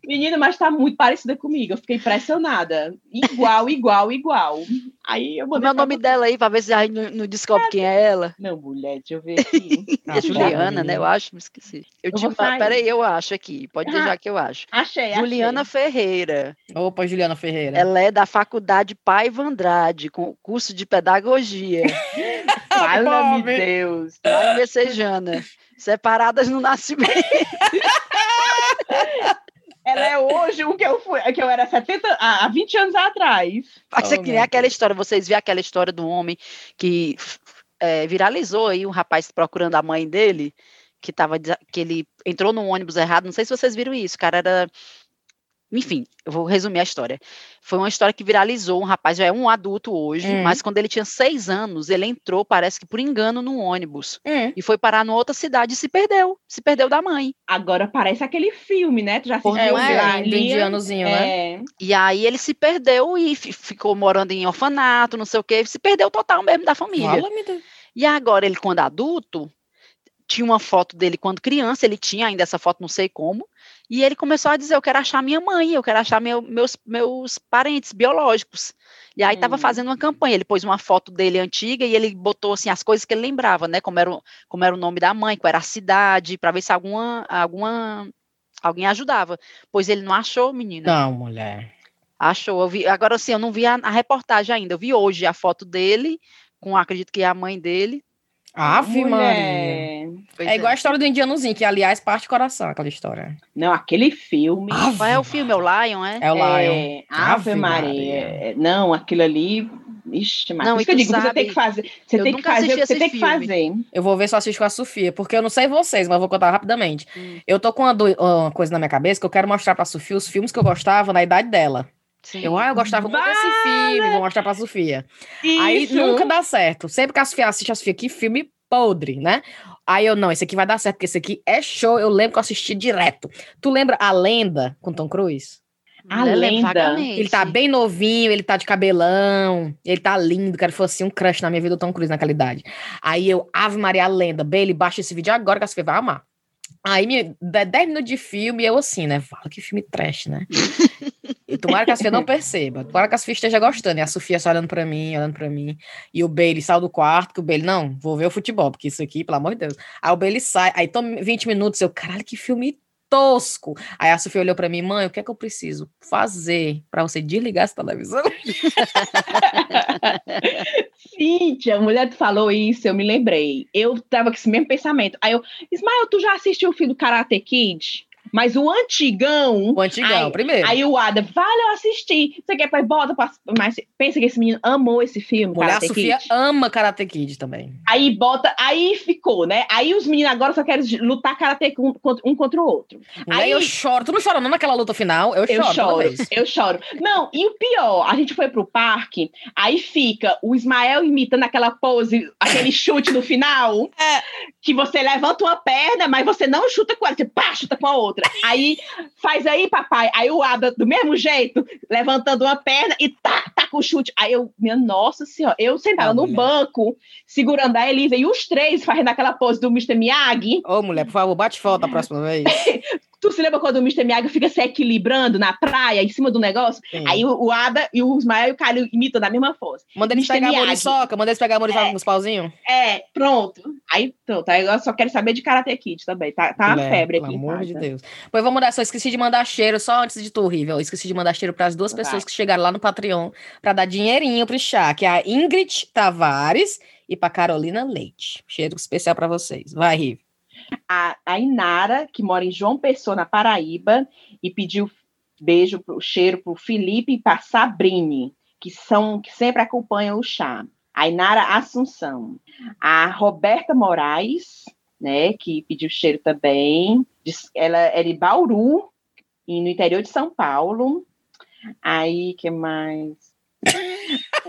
Menina, mas tá muito parecida comigo. Eu fiquei impressionada. Igual, igual, igual. Aí eu mandei. O nome dela aí, pra ver se a gente não, descobre é. quem é ela. Não, mulher, deixa eu ver aqui. é Juliana, né? Eu acho, me esqueci. Eu, eu tipo, peraí, eu acho aqui. Pode ah, deixar que eu acho. Achei, Juliana achei. Ferreira. Opa, Juliana Ferreira. Ela é da Faculdade Paiva Andrade, com curso de pedagogia. Fala, meu Deus. Em Messejana. Separadas no nascimento. Ela é hoje o que eu fui, que eu era 70, há 20 anos atrás. Ser oh, que aquela história, vocês viram aquela história do homem que é, viralizou aí, um rapaz procurando a mãe dele, que tava, que ele entrou num ônibus errado, não sei se vocês viram isso, o cara era enfim, eu vou resumir a história. Foi uma história que viralizou. Um rapaz já é um adulto hoje, hum. mas quando ele tinha seis anos, ele entrou, parece que por engano, num ônibus hum. e foi parar numa outra cidade e se perdeu. Se perdeu da mãe. Agora parece aquele filme, né? Tu já assistiu é, o é, indianozinho, né? É. E aí ele se perdeu e ficou morando em orfanato, não sei o quê. Se perdeu total mesmo da família. Fala, e agora ele, quando adulto, tinha uma foto dele quando criança, ele tinha ainda essa foto, não sei como, e ele começou a dizer: Eu quero achar minha mãe, eu quero achar meu, meus, meus parentes biológicos. E aí estava hum. fazendo uma campanha. Ele pôs uma foto dele antiga e ele botou assim as coisas que ele lembrava, né? Como era, como era o nome da mãe, qual era a cidade, para ver se alguma, alguma alguém ajudava. Pois ele não achou, menina. Não, mulher. Achou. Vi, agora sim, eu não vi a, a reportagem ainda. Eu vi hoje a foto dele, com acredito que é a mãe dele. Ave Maria. É, é igual a história do indianozinho, que aliás parte coração aquela história. Não, aquele filme. Ave Qual é o filme? É o Lion, é? É o Lion. É, Ave, Ave Maria. Maria. Não, aquilo ali. Ixi, mas não, isso que eu digo, sabe, você tem que fazer. Você tem que fazer o que você tem que fazer. Eu vou ver se eu assisto com a Sofia, porque eu não sei vocês, mas eu vou contar rapidamente. Hum. Eu tô com uma, uma, coisa na minha cabeça que eu quero mostrar pra Sofia os filmes que eu gostava na idade dela. Sim. Eu, ah, eu gostava muito desse filme, vou mostrar pra Sofia. Isso. Aí nunca dá certo. Sempre que a Sofia assiste a Sofia, que filme podre, né? Aí eu, não, esse aqui vai dar certo, porque esse aqui é show. Eu lembro que eu assisti direto. Tu lembra A Lenda com Tom Cruise? A Lenda. Ele tá bem novinho, ele tá de cabelão, ele tá lindo, cara, foi assim um crush na minha vida do Tom Cruise naquela idade. Aí eu, Ave Maria, a Lenda, Bailey, baixa esse vídeo agora que você vai amar. Aí, me, 10 minutos de filme, eu assim, né? Fala que filme trash, né? e tomara que a Sofia não perceba. Tomara que a Sofia esteja gostando. E a Sofia só olhando pra mim, olhando pra mim. E o Bailey sai do quarto, que o Bailey, não, vou ver o futebol, porque isso aqui, pelo amor de Deus. Aí o Bailey sai, aí toma 20 minutos, eu, caralho, que filme tosco. Aí a Sofia olhou para mim, mãe, o que é que eu preciso fazer para você desligar essa televisão? Cíntia, a mulher falou isso, eu me lembrei. Eu tava com esse mesmo pensamento. Aí eu, Ismael, tu já assistiu o filme do Karate Kid? Mas o antigão. O antigão, aí, primeiro. Aí o Ada, vale eu assistir. Você quer, pai, bota pra. Mas pensa que esse menino amou esse filme. Mulher, Karate a Sofia Kid. ama Karate Kid também. Aí bota. Aí ficou, né? Aí os meninos agora só querem lutar Karate um, um contra o outro. Mulher, aí eu choro. Tu não chora não naquela luta final? Eu, eu choro. Eu choro. Eu choro. Não, e o pior, a gente foi pro parque, aí fica o Ismael imitando aquela pose, aquele chute no final. É. Que você levanta uma perna, mas você não chuta com ela, você pá, chuta com a outra. Aí faz aí, papai. Aí o Ada, do mesmo jeito, levantando uma perna e tá, tá com o chute. Aí eu, minha nossa senhora, eu sentada oh, no mulher. banco, segurando a Elisa, e os três fazendo aquela pose do Mr. Miyagi. Ô, oh, mulher, por favor, bate foto a próxima vez. Tu se lembra quando o Mr. Miyagi fica se equilibrando na praia, em cima do negócio? Sim. Aí o, o, Ada e o Ismael e o Calil imitam da mesma força. Manda eles pegar a muriçoca, manda eles pegar a muriçoca é, nos pauzinhos. É, pronto. Aí, pronto. Aí eu só quero saber de Karate Kid também. Tá, tá uma febre aqui. Pelo amor de Deus. Pois vamos mudar, só esqueci de mandar cheiro, só antes de tu horrível. Esqueci de mandar cheiro para as duas Vai. pessoas que chegaram lá no Patreon para dar dinheirinho pro chá, que é a Ingrid Tavares e para Carolina Leite. Cheiro especial para vocês. Vai, Rive a, a Inara, que mora em João Pessoa, na Paraíba, e pediu beijo, pro, cheiro para o Felipe e para Sabrine, que são que sempre acompanham o chá. A Inara Assunção. A Roberta Moraes, né, que pediu cheiro também. Ela é de Bauru, e no interior de São Paulo. Aí, que mais?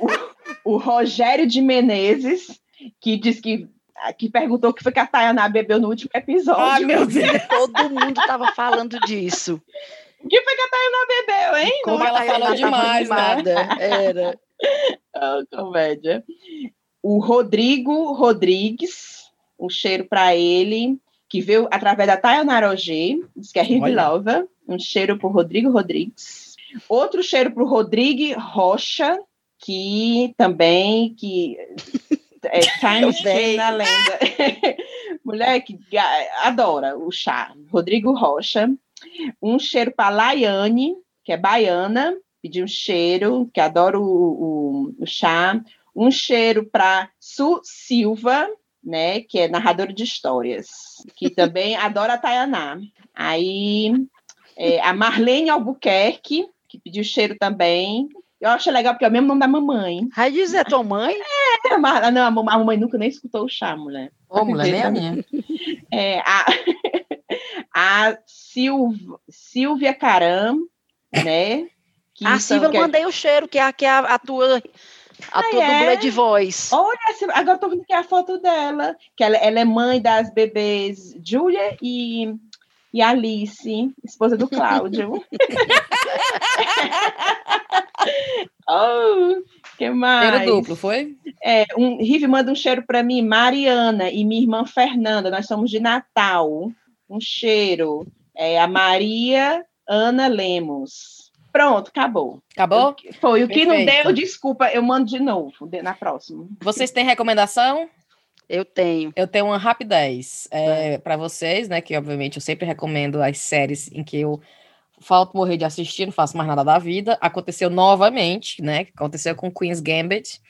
o, o Rogério de Menezes, que diz que que perguntou o que foi que a Tayaná bebeu no último episódio. Ah, meu Deus, todo mundo estava falando disso. O que foi que a Tayaná bebeu, hein? Como Não, ela falou demais, né? Era. oh, comédia. O Rodrigo Rodrigues, um cheiro para ele, que veio através da Tayaná Roger, diz que é Rivilova. Um cheiro para o Rodrigo Rodrigues. Outro cheiro para o Rodrigo Rocha, que também que é Times Day na lenda. Mulher que adora o chá. Rodrigo Rocha. Um cheiro para Laiane, que é baiana, pediu um cheiro, que adora o, o, o chá. Um cheiro para Su Silva, né, que é narradora de histórias, que também adora a Tayaná. Aí é, a Marlene Albuquerque, que pediu cheiro também, eu acho legal porque é o mesmo nome da mamãe. Raiz é tua mãe? É, mas, não, a mamãe nunca nem escutou o chá, mulher. Ô, mulher, nem a minha. É, a, a Silv, Silvia Caram, né? Que ah, sim, eu que... mandei o cheiro, que é, que é a, a tua a ah, tua é? dublê de voz. Olha, agora eu tô vendo aqui a foto dela, que ela, ela é mãe das bebês Julia e, e Alice, esposa do Cláudio. oh, que mais? Cheiro duplo, foi? É, um, Rive manda um cheiro para mim, Mariana e minha irmã Fernanda, nós somos de Natal. Um cheiro. É a Maria Ana Lemos. Pronto, acabou. Acabou? Foi. O que não deu, desculpa, eu mando de novo na próxima. Vocês têm recomendação? Eu tenho. Eu tenho uma rapidez é, para vocês, né? Que obviamente eu sempre recomendo as séries em que eu falto morrer de assistir, não faço mais nada da vida. Aconteceu novamente, né? Aconteceu com Queen's Gambit.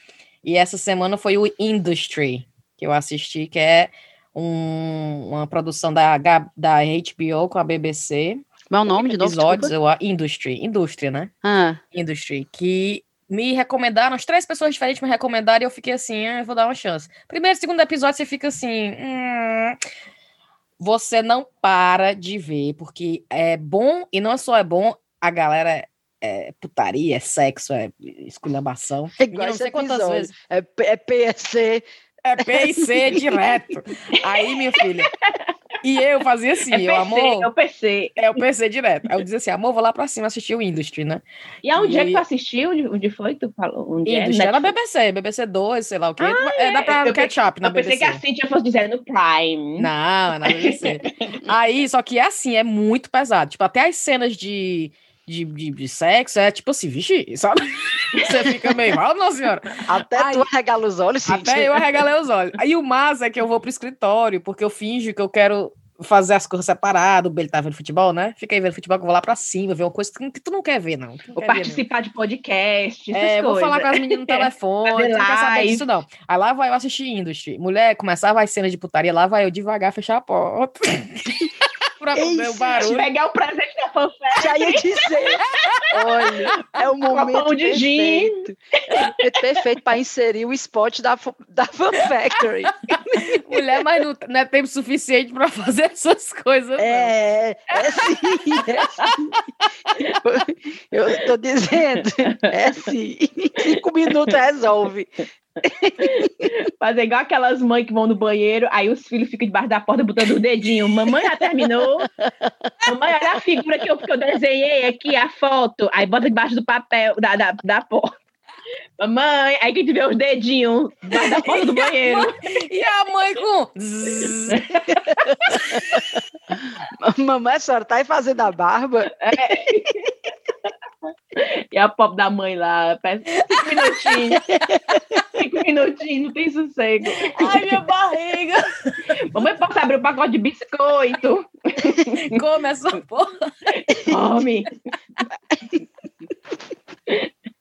E essa semana foi o Industry, que eu assisti, que é um, uma produção da, da HBO com a BBC. Qual é o nome de novo? Episódios, eu, Industry, indústria, né? Ah. Industry, que me recomendaram, as três pessoas diferentes me recomendaram e eu fiquei assim, ah, eu vou dar uma chance. Primeiro e segundo episódio você fica assim, hum, você não para de ver, porque é bom, e não só é bom, a galera é putaria, é sexo, é esculhambação. É igual não sei quantas vezes. É, é PSC. É P e C direto. Aí, minha filha. E eu fazia assim, é PC, eu, amor. É o PC. É o PC direto. Aí eu dizia assim, amor, vou lá pra cima assistir o Industry, né? E aonde e... é que tu assistiu? Onde, foi que tu falou? Onde Industry é? era BBC, BBC 2, sei lá o quê. Ah, é, dá pra eu catch up na eu BBC. Eu pensei que a Cintia fosse dizer no Prime. Não, é na BBC. Aí, só que é assim, é muito pesado. Tipo, até as cenas de de, de, de, sexo, é tipo assim, vixe, sabe? Você fica meio mal, não, senhora. Até Aí, tu arregala os olhos, sim. Até eu arregalei os olhos. Aí o massa é que eu vou pro escritório, porque eu finjo que eu quero fazer as coisas separadas, o Bele tá vendo futebol, né? Fica aí vendo futebol, que eu vou lá pra cima, ver uma coisa que tu não quer ver, não. não vou participar ver, não. de podcast, essas É, vou falar com as meninas no telefone, não quer saber disso, não. Aí lá vai eu assistir Industry. Mulher, começava as cenas de putaria, lá vai eu devagar fechar a porta. pra ver o barulho. Pegar o presente da fanfare. Já ia dizer. Olha, é o momento de perfeito. É perfeito para inserir o spot da, da Fan Factory. Mulher, mas não, não é tempo suficiente para fazer essas coisas. É, não. é sim, é sim. Eu tô dizendo, é sim. Cinco minutos resolve. Fazer igual aquelas mães que vão no banheiro, aí os filhos ficam debaixo da porta botando o dedinho. Mamãe já terminou. Mamãe, olha a figura que eu, que eu desenhei aqui, a foto. Aí bota debaixo do papel, da, da, da porta. Mamãe, aí que a gente vê os dedinhos debaixo da porta do banheiro. E a mãe com. Mamãe, a senhora tá aí fazendo a barba? É. E a pop da mãe lá, cinco minutinhos. cinco minutinhos, não tem sossego. Ai, minha barriga. Mamãe, posso abrir um pacote de biscoito? Come essa porra. Come.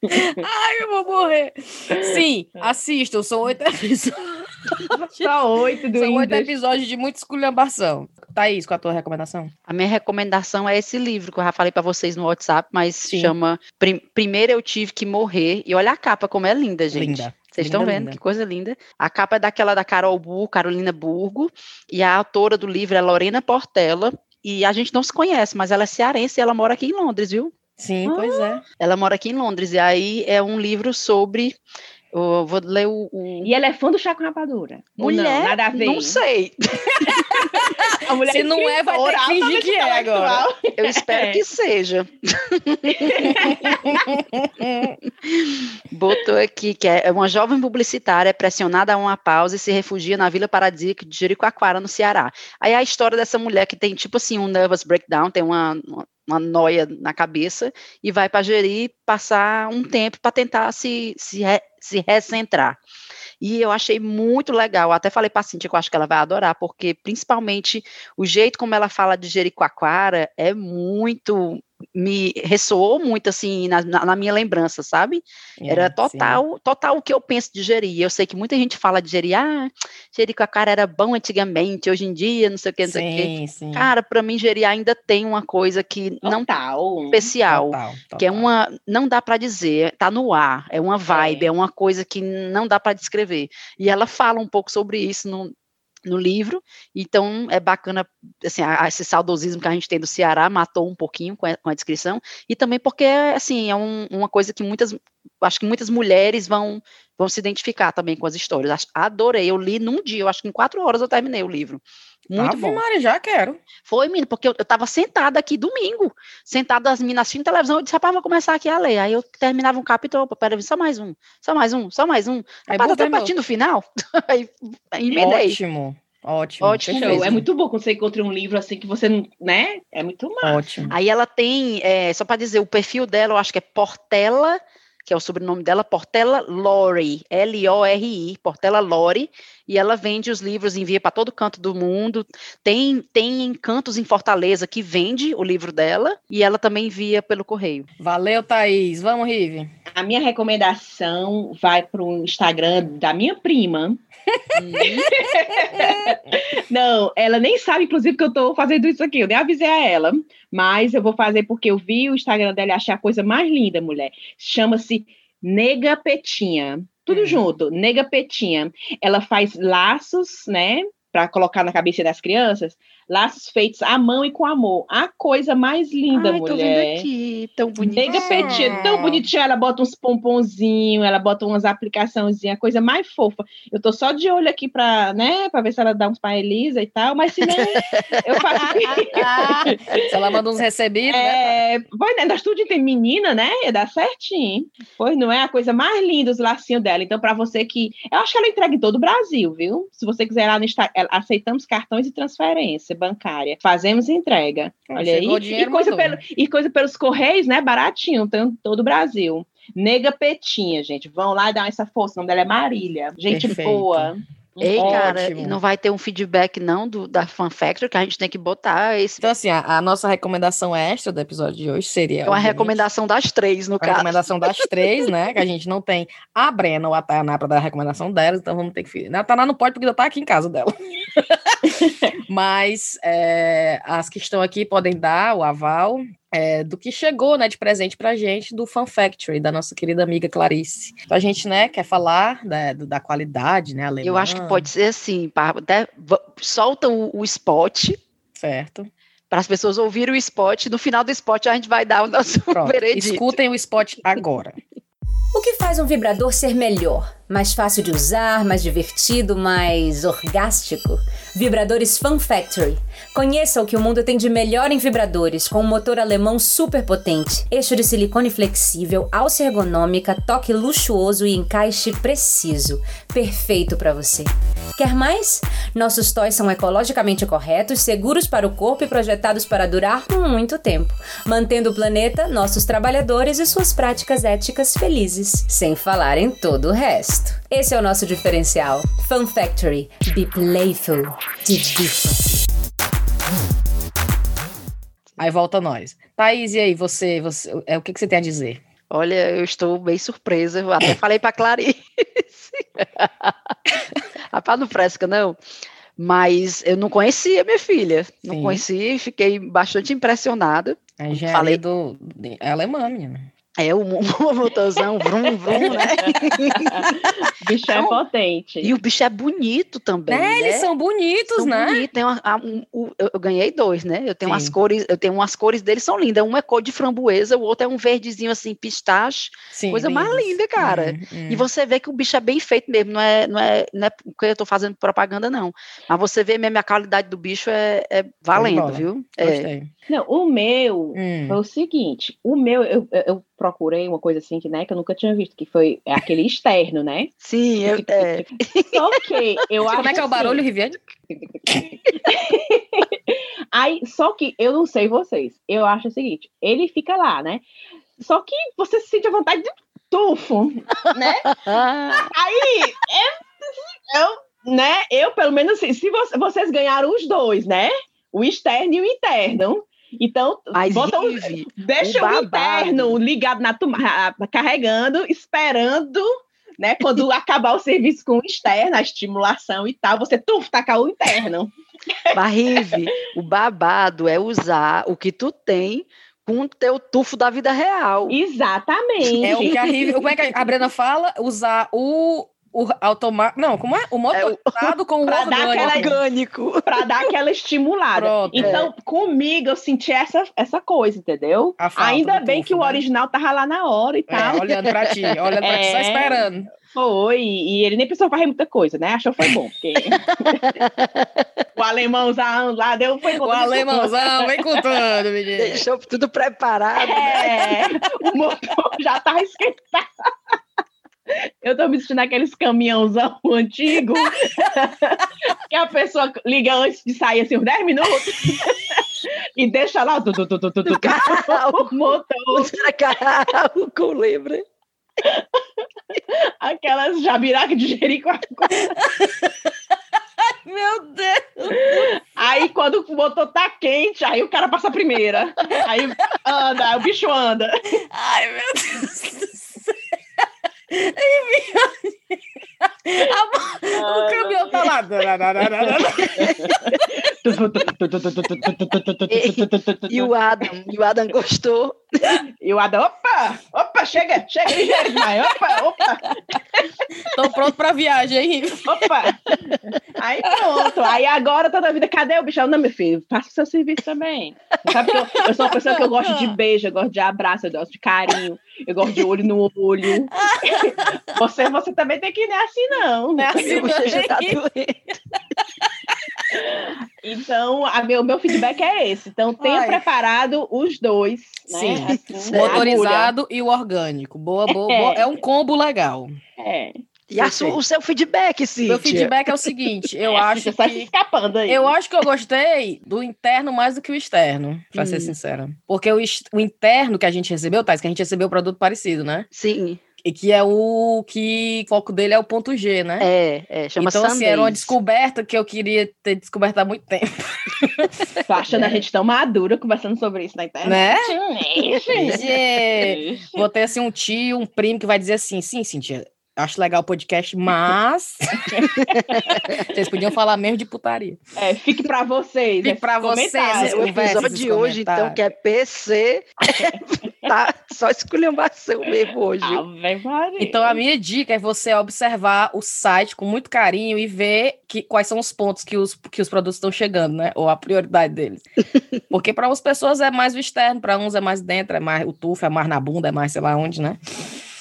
Ai, eu vou morrer. Sim, assistam, são oito episódios. Só oito do São oito episódios de muita esculhambação. Thaís, qual a tua recomendação? A minha recomendação é esse livro que eu já falei para vocês no WhatsApp, mas Sim. chama Primeiro Eu Tive Que Morrer. E olha a capa, como é linda, gente. Linda. Vocês estão vendo linda. que coisa linda. A capa é daquela da Carol Burgo, Carolina Burgo, e a autora do livro é Lorena Portela. E a gente não se conhece, mas ela é cearense e ela mora aqui em Londres, viu? Sim, ah. pois é. Ela mora aqui em Londres, e aí é um livro sobre eu vou ler o, o, E ela é fã do chá com rapadura? Mulher? Não, nada a ver. Não sei. a mulher Se não é, vai ter que fingir que é agora. Eu espero é. que seja. Botou aqui que é uma jovem publicitária pressionada a uma pausa e se refugia na Vila Paradisíaca de Jericoacoara, no Ceará. Aí é a história dessa mulher que tem, tipo assim, um nervous breakdown, tem uma, uma uma noia na cabeça e vai para gerir passar um tempo para tentar se, se, re, se recentrar. E eu achei muito legal, até falei para a Cintia que eu acho que ela vai adorar, porque principalmente o jeito como ela fala de Jericoacoara é muito me ressoou muito assim na, na minha lembrança, sabe? É, era total, sim. total o que eu penso de gerir. Eu sei que muita gente fala de gerir, ah, gerir com a cara era bom antigamente, hoje em dia, não sei o que, não sei o que. Cara, para mim gerir ainda tem uma coisa que não tá especial, total, total. que é uma, não dá para dizer, tá no ar, é uma vibe, é, é uma coisa que não dá para descrever. E ela fala um pouco sobre isso no, no livro, então é bacana, assim, esse saudosismo que a gente tem do Ceará matou um pouquinho com a, com a descrição, e também porque, assim, é um, uma coisa que muitas, acho que muitas mulheres vão, vão se identificar também com as histórias, adorei, eu li num dia, eu acho que em quatro horas eu terminei o livro, muito Ave bom. Maria, já quero. Foi, menino, porque eu, eu tava sentada aqui domingo, sentada as meninas assistindo televisão, eu disse, rapaz, vou começar aqui a ler. Aí eu terminava um capítulo, opa, peraí, só mais um, só mais um, só mais um. Aí rapaz, até partindo no final. aí emendei. Ótimo. Ótimo. Ótimo. É muito bom quando você encontra um livro assim que você não, né? É muito massa. Ótimo. Aí ela tem, é, só para dizer, o perfil dela, eu acho que é Portela que é o sobrenome dela, Portela Lori, L-O-R-I, Portela Lori, e ela vende os livros, envia para todo canto do mundo. Tem tem encantos em Fortaleza que vende o livro dela e ela também envia pelo correio. Valeu, Thaís. Vamos, Rive. A minha recomendação vai para o Instagram da minha prima. Não, ela nem sabe, inclusive, que eu estou fazendo isso aqui. Eu nem avisei a ela, mas eu vou fazer porque eu vi o Instagram dela e achei a coisa mais linda, mulher. Chama-se Nega Petinha. Tudo hum. junto, Nega Petinha. Ela faz laços, né? Para colocar na cabeça das crianças, laços feitos à mão e com amor. A coisa mais linda, Ai, mulher. Tô vendo aqui, tão bonitinha. Nega Petinha, tão bonitinha. Ela bota uns pomponzinhos, ela bota umas aplicaçãozinhas, a coisa mais fofa. Eu tô só de olho aqui para, né, para ver se ela dá uns para Elisa e tal, mas se não, eu faço. se ela manda uns recebidos, né, é, né? Pois, né, nós tudo tem menina, né? Dá certinho. Pois não é a coisa mais linda os lacinhos dela. Então, para você que. Eu acho que ela entrega em todo o Brasil, viu? Se você quiser lá no Instagram, aceitamos cartões de transferência bancária. Fazemos entrega. Ah, Olha aí. E coisa, pelo, e coisa pelos correios, né? Baratinho, todo o Brasil. Nega Petinha, gente. Vão lá e dar essa força. O nome dela é Marília. Gente Perfeito. boa. Ei, Ótimo. cara, não vai ter um feedback não do, da Fan Factory, que a gente tem que botar esse. Então, assim, a, a nossa recomendação extra do episódio de hoje seria. É uma recomendação das três, no a caso. recomendação das três, né? Que a gente não tem a Brena ou a Tainá para dar a recomendação delas, então vamos ter que. A Tainá não pode, porque já tá aqui em casa dela. Mas é, as que estão aqui podem dar o aval é, do que chegou, né, de presente pra gente do Fan Factory, da nossa querida amiga Clarice. Então a gente, né, quer falar da, da qualidade, né, alemã. Eu acho que pode ser assim, até solta o, o spot. Certo. Para as pessoas ouvirem o spot, no final do spot a gente vai dar o nosso Pronto, veredito. Escutem o spot agora. O que faz um vibrador ser melhor? Mais fácil de usar, mais divertido, mais orgástico? Vibradores Fun Factory. Conheça o que o mundo tem de melhor em vibradores, com um motor alemão super potente, eixo de silicone flexível, alça ergonômica, toque luxuoso e encaixe preciso. Perfeito para você. Quer mais? Nossos toys são ecologicamente corretos, seguros para o corpo e projetados para durar muito tempo, mantendo o planeta, nossos trabalhadores e suas práticas éticas felizes, sem falar em todo o resto. Esse é o nosso diferencial. Fun Factory. Be playful. Divirta-se. Aí volta nós. Thaís, e aí, você, você é, o que, que você tem a dizer? Olha, eu estou bem surpresa. Eu até falei para Clarice. Rapaz, não fresca, não. Mas eu não conhecia minha filha. Não Sim. conhecia e fiquei bastante impressionada. A falei do. É alemã, menina. É o, o motorzão, vrum, vrum, né? o bicho é potente. E o bicho é bonito também. É, né? Eles são bonitos, são né? Bonitos. Tem uma, um, um, eu ganhei dois, né? Eu tenho Sim. umas cores, eu tenho umas cores deles são lindas. Um é cor de framboesa, o outro é um verdezinho assim, pistache. Sim, coisa lindos. mais linda, cara. Hum, hum. E você vê que o bicho é bem feito mesmo, não é, não é, não é porque eu tô fazendo propaganda, não. Mas você vê mesmo a qualidade do bicho é, é valendo, viu? É. Não, o meu hum. foi o seguinte: o meu, eu, eu procurei uma coisa assim que, né, que eu nunca tinha visto, que foi aquele externo, né? Sim, eu. É. Só que eu Como é que é o barulho, assim, Riviane? Aí, só que eu não sei vocês. Eu acho o seguinte: ele fica lá, né? Só que você se sente a vontade de tufo, né? Aí, eu, eu, né? Eu, pelo menos, assim, se vocês ganharam os dois, né? O externo e o interno. Então, Mas, bota deixa o, o interno ligado na tomada, carregando, esperando, né? Quando acabar o serviço com o externo, a estimulação e tal, você tuf, tacar o interno. Barrive, o babado é usar o que tu tem com o teu tufo da vida real. Exatamente. É o que a Rive, como é que a Brena fala? Usar o o automático. Não, como é? O motorizado é, com o orgânico. orgânico. Pra dar aquela estimulada. Pronto, então, é. comigo, eu senti essa, essa coisa, entendeu? Ainda bem tufo, que o né? original tava lá na hora e é, tal. olhando pra ti, olhando pra ti, só é. esperando. Foi, e ele nem precisou fazer muita coisa, né? Achou que foi bom, porque o alemãozão lá deu, foi O alemãozão, vem com tudo, menino. Deixou tudo preparado. Né? É, né? o motor já tava esquentado. Eu tô me sentindo aqueles caminhãozão antigo que a pessoa liga antes de sair assim uns 10 minutos e deixa lá tu, tu, tu, tu, tu, tu, carro, o motor. Carro com lembra. Aquelas jabiraca de Jericoacoara. Meu Deus! Aí quando o motor tá quente, aí o cara passa a primeira. Aí anda, aí o bicho anda. Ai, meu Deus Leave me on. Céu! o caminhão tá lá. e, e o Adam, e o Adam gostou. E o Adam, opa, opa, chega, chega ligeiro demais, opa, opa. Tô pronto pra viagem, hein? Opa. Aí pronto, aí agora toda a vida, cadê o bichão? Não, meu filho, faça o seu serviço também. Sabe que eu, eu sou uma pessoa que eu gosto de beijo, eu gosto de abraço, eu gosto de carinho, eu gosto de olho no olho. Você, você também tem que ir assim, não. Não é assim, você já tá doente. Então, a meu, meu feedback é esse. Então, tenha Ai. preparado os dois. Né? Sim, assim, motorizado e o orgânico. Boa, boa, é. boa. É um combo legal. É. E a o seu feedback, sim. Meu feedback é o seguinte, eu acho Você tá que... se escapando aí. Eu acho que eu gostei do interno mais do que o externo, pra hum. ser sincera. Porque o, o interno que a gente recebeu, Thais, que a gente recebeu produto parecido, né? Sim. E que é o que o foco dele é o ponto G, né? É, é chama Então, assim, era uma descoberta que eu queria ter descoberto há muito tempo. Tô achando é. a gente tão madura conversando sobre isso na internet. Né? Vou ter assim um tio, um primo que vai dizer assim: sim, Cintia, Acho legal o podcast, mas vocês podiam falar mesmo de putaria. É, fique para vocês. Fique para vocês. O episódio de hoje, então, que é PC, tá só esculhambação mesmo hoje. então, a minha dica é você observar o site com muito carinho e ver que, quais são os pontos que os, que os produtos estão chegando, né? Ou a prioridade deles. Porque para umas pessoas é mais o externo, para uns é mais dentro, é mais o tufo, é mais na bunda, é mais sei lá onde, né?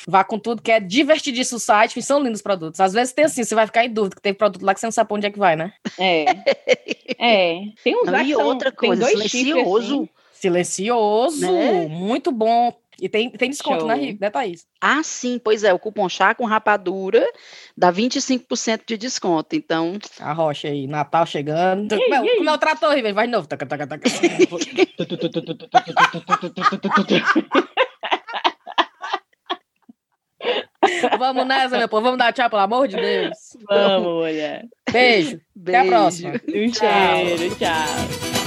Vá com tudo, que é divertidíssimo o site, são lindos os produtos. Às vezes tem assim, você vai ficar em dúvida, que tem produto lá que você não sabe onde é que vai, né? É. É. Tem uns não, lá e outra coisa, silencioso. Assim. Silencioso, né? muito bom. E tem, tem desconto, né, Show. né, né, Thaís? Ah, sim, pois é. O cupom chá com rapadura dá 25% de desconto. Então. A rocha aí, Natal chegando. Ei, é, como é o trator, Vai de novo. Taca, taca, taca. Vamos nessa, meu povo. Vamos dar tchau, pelo amor de Deus. Vamos, mulher. Beijo. Beijo. Até a próxima. Um cheiro. Tchau.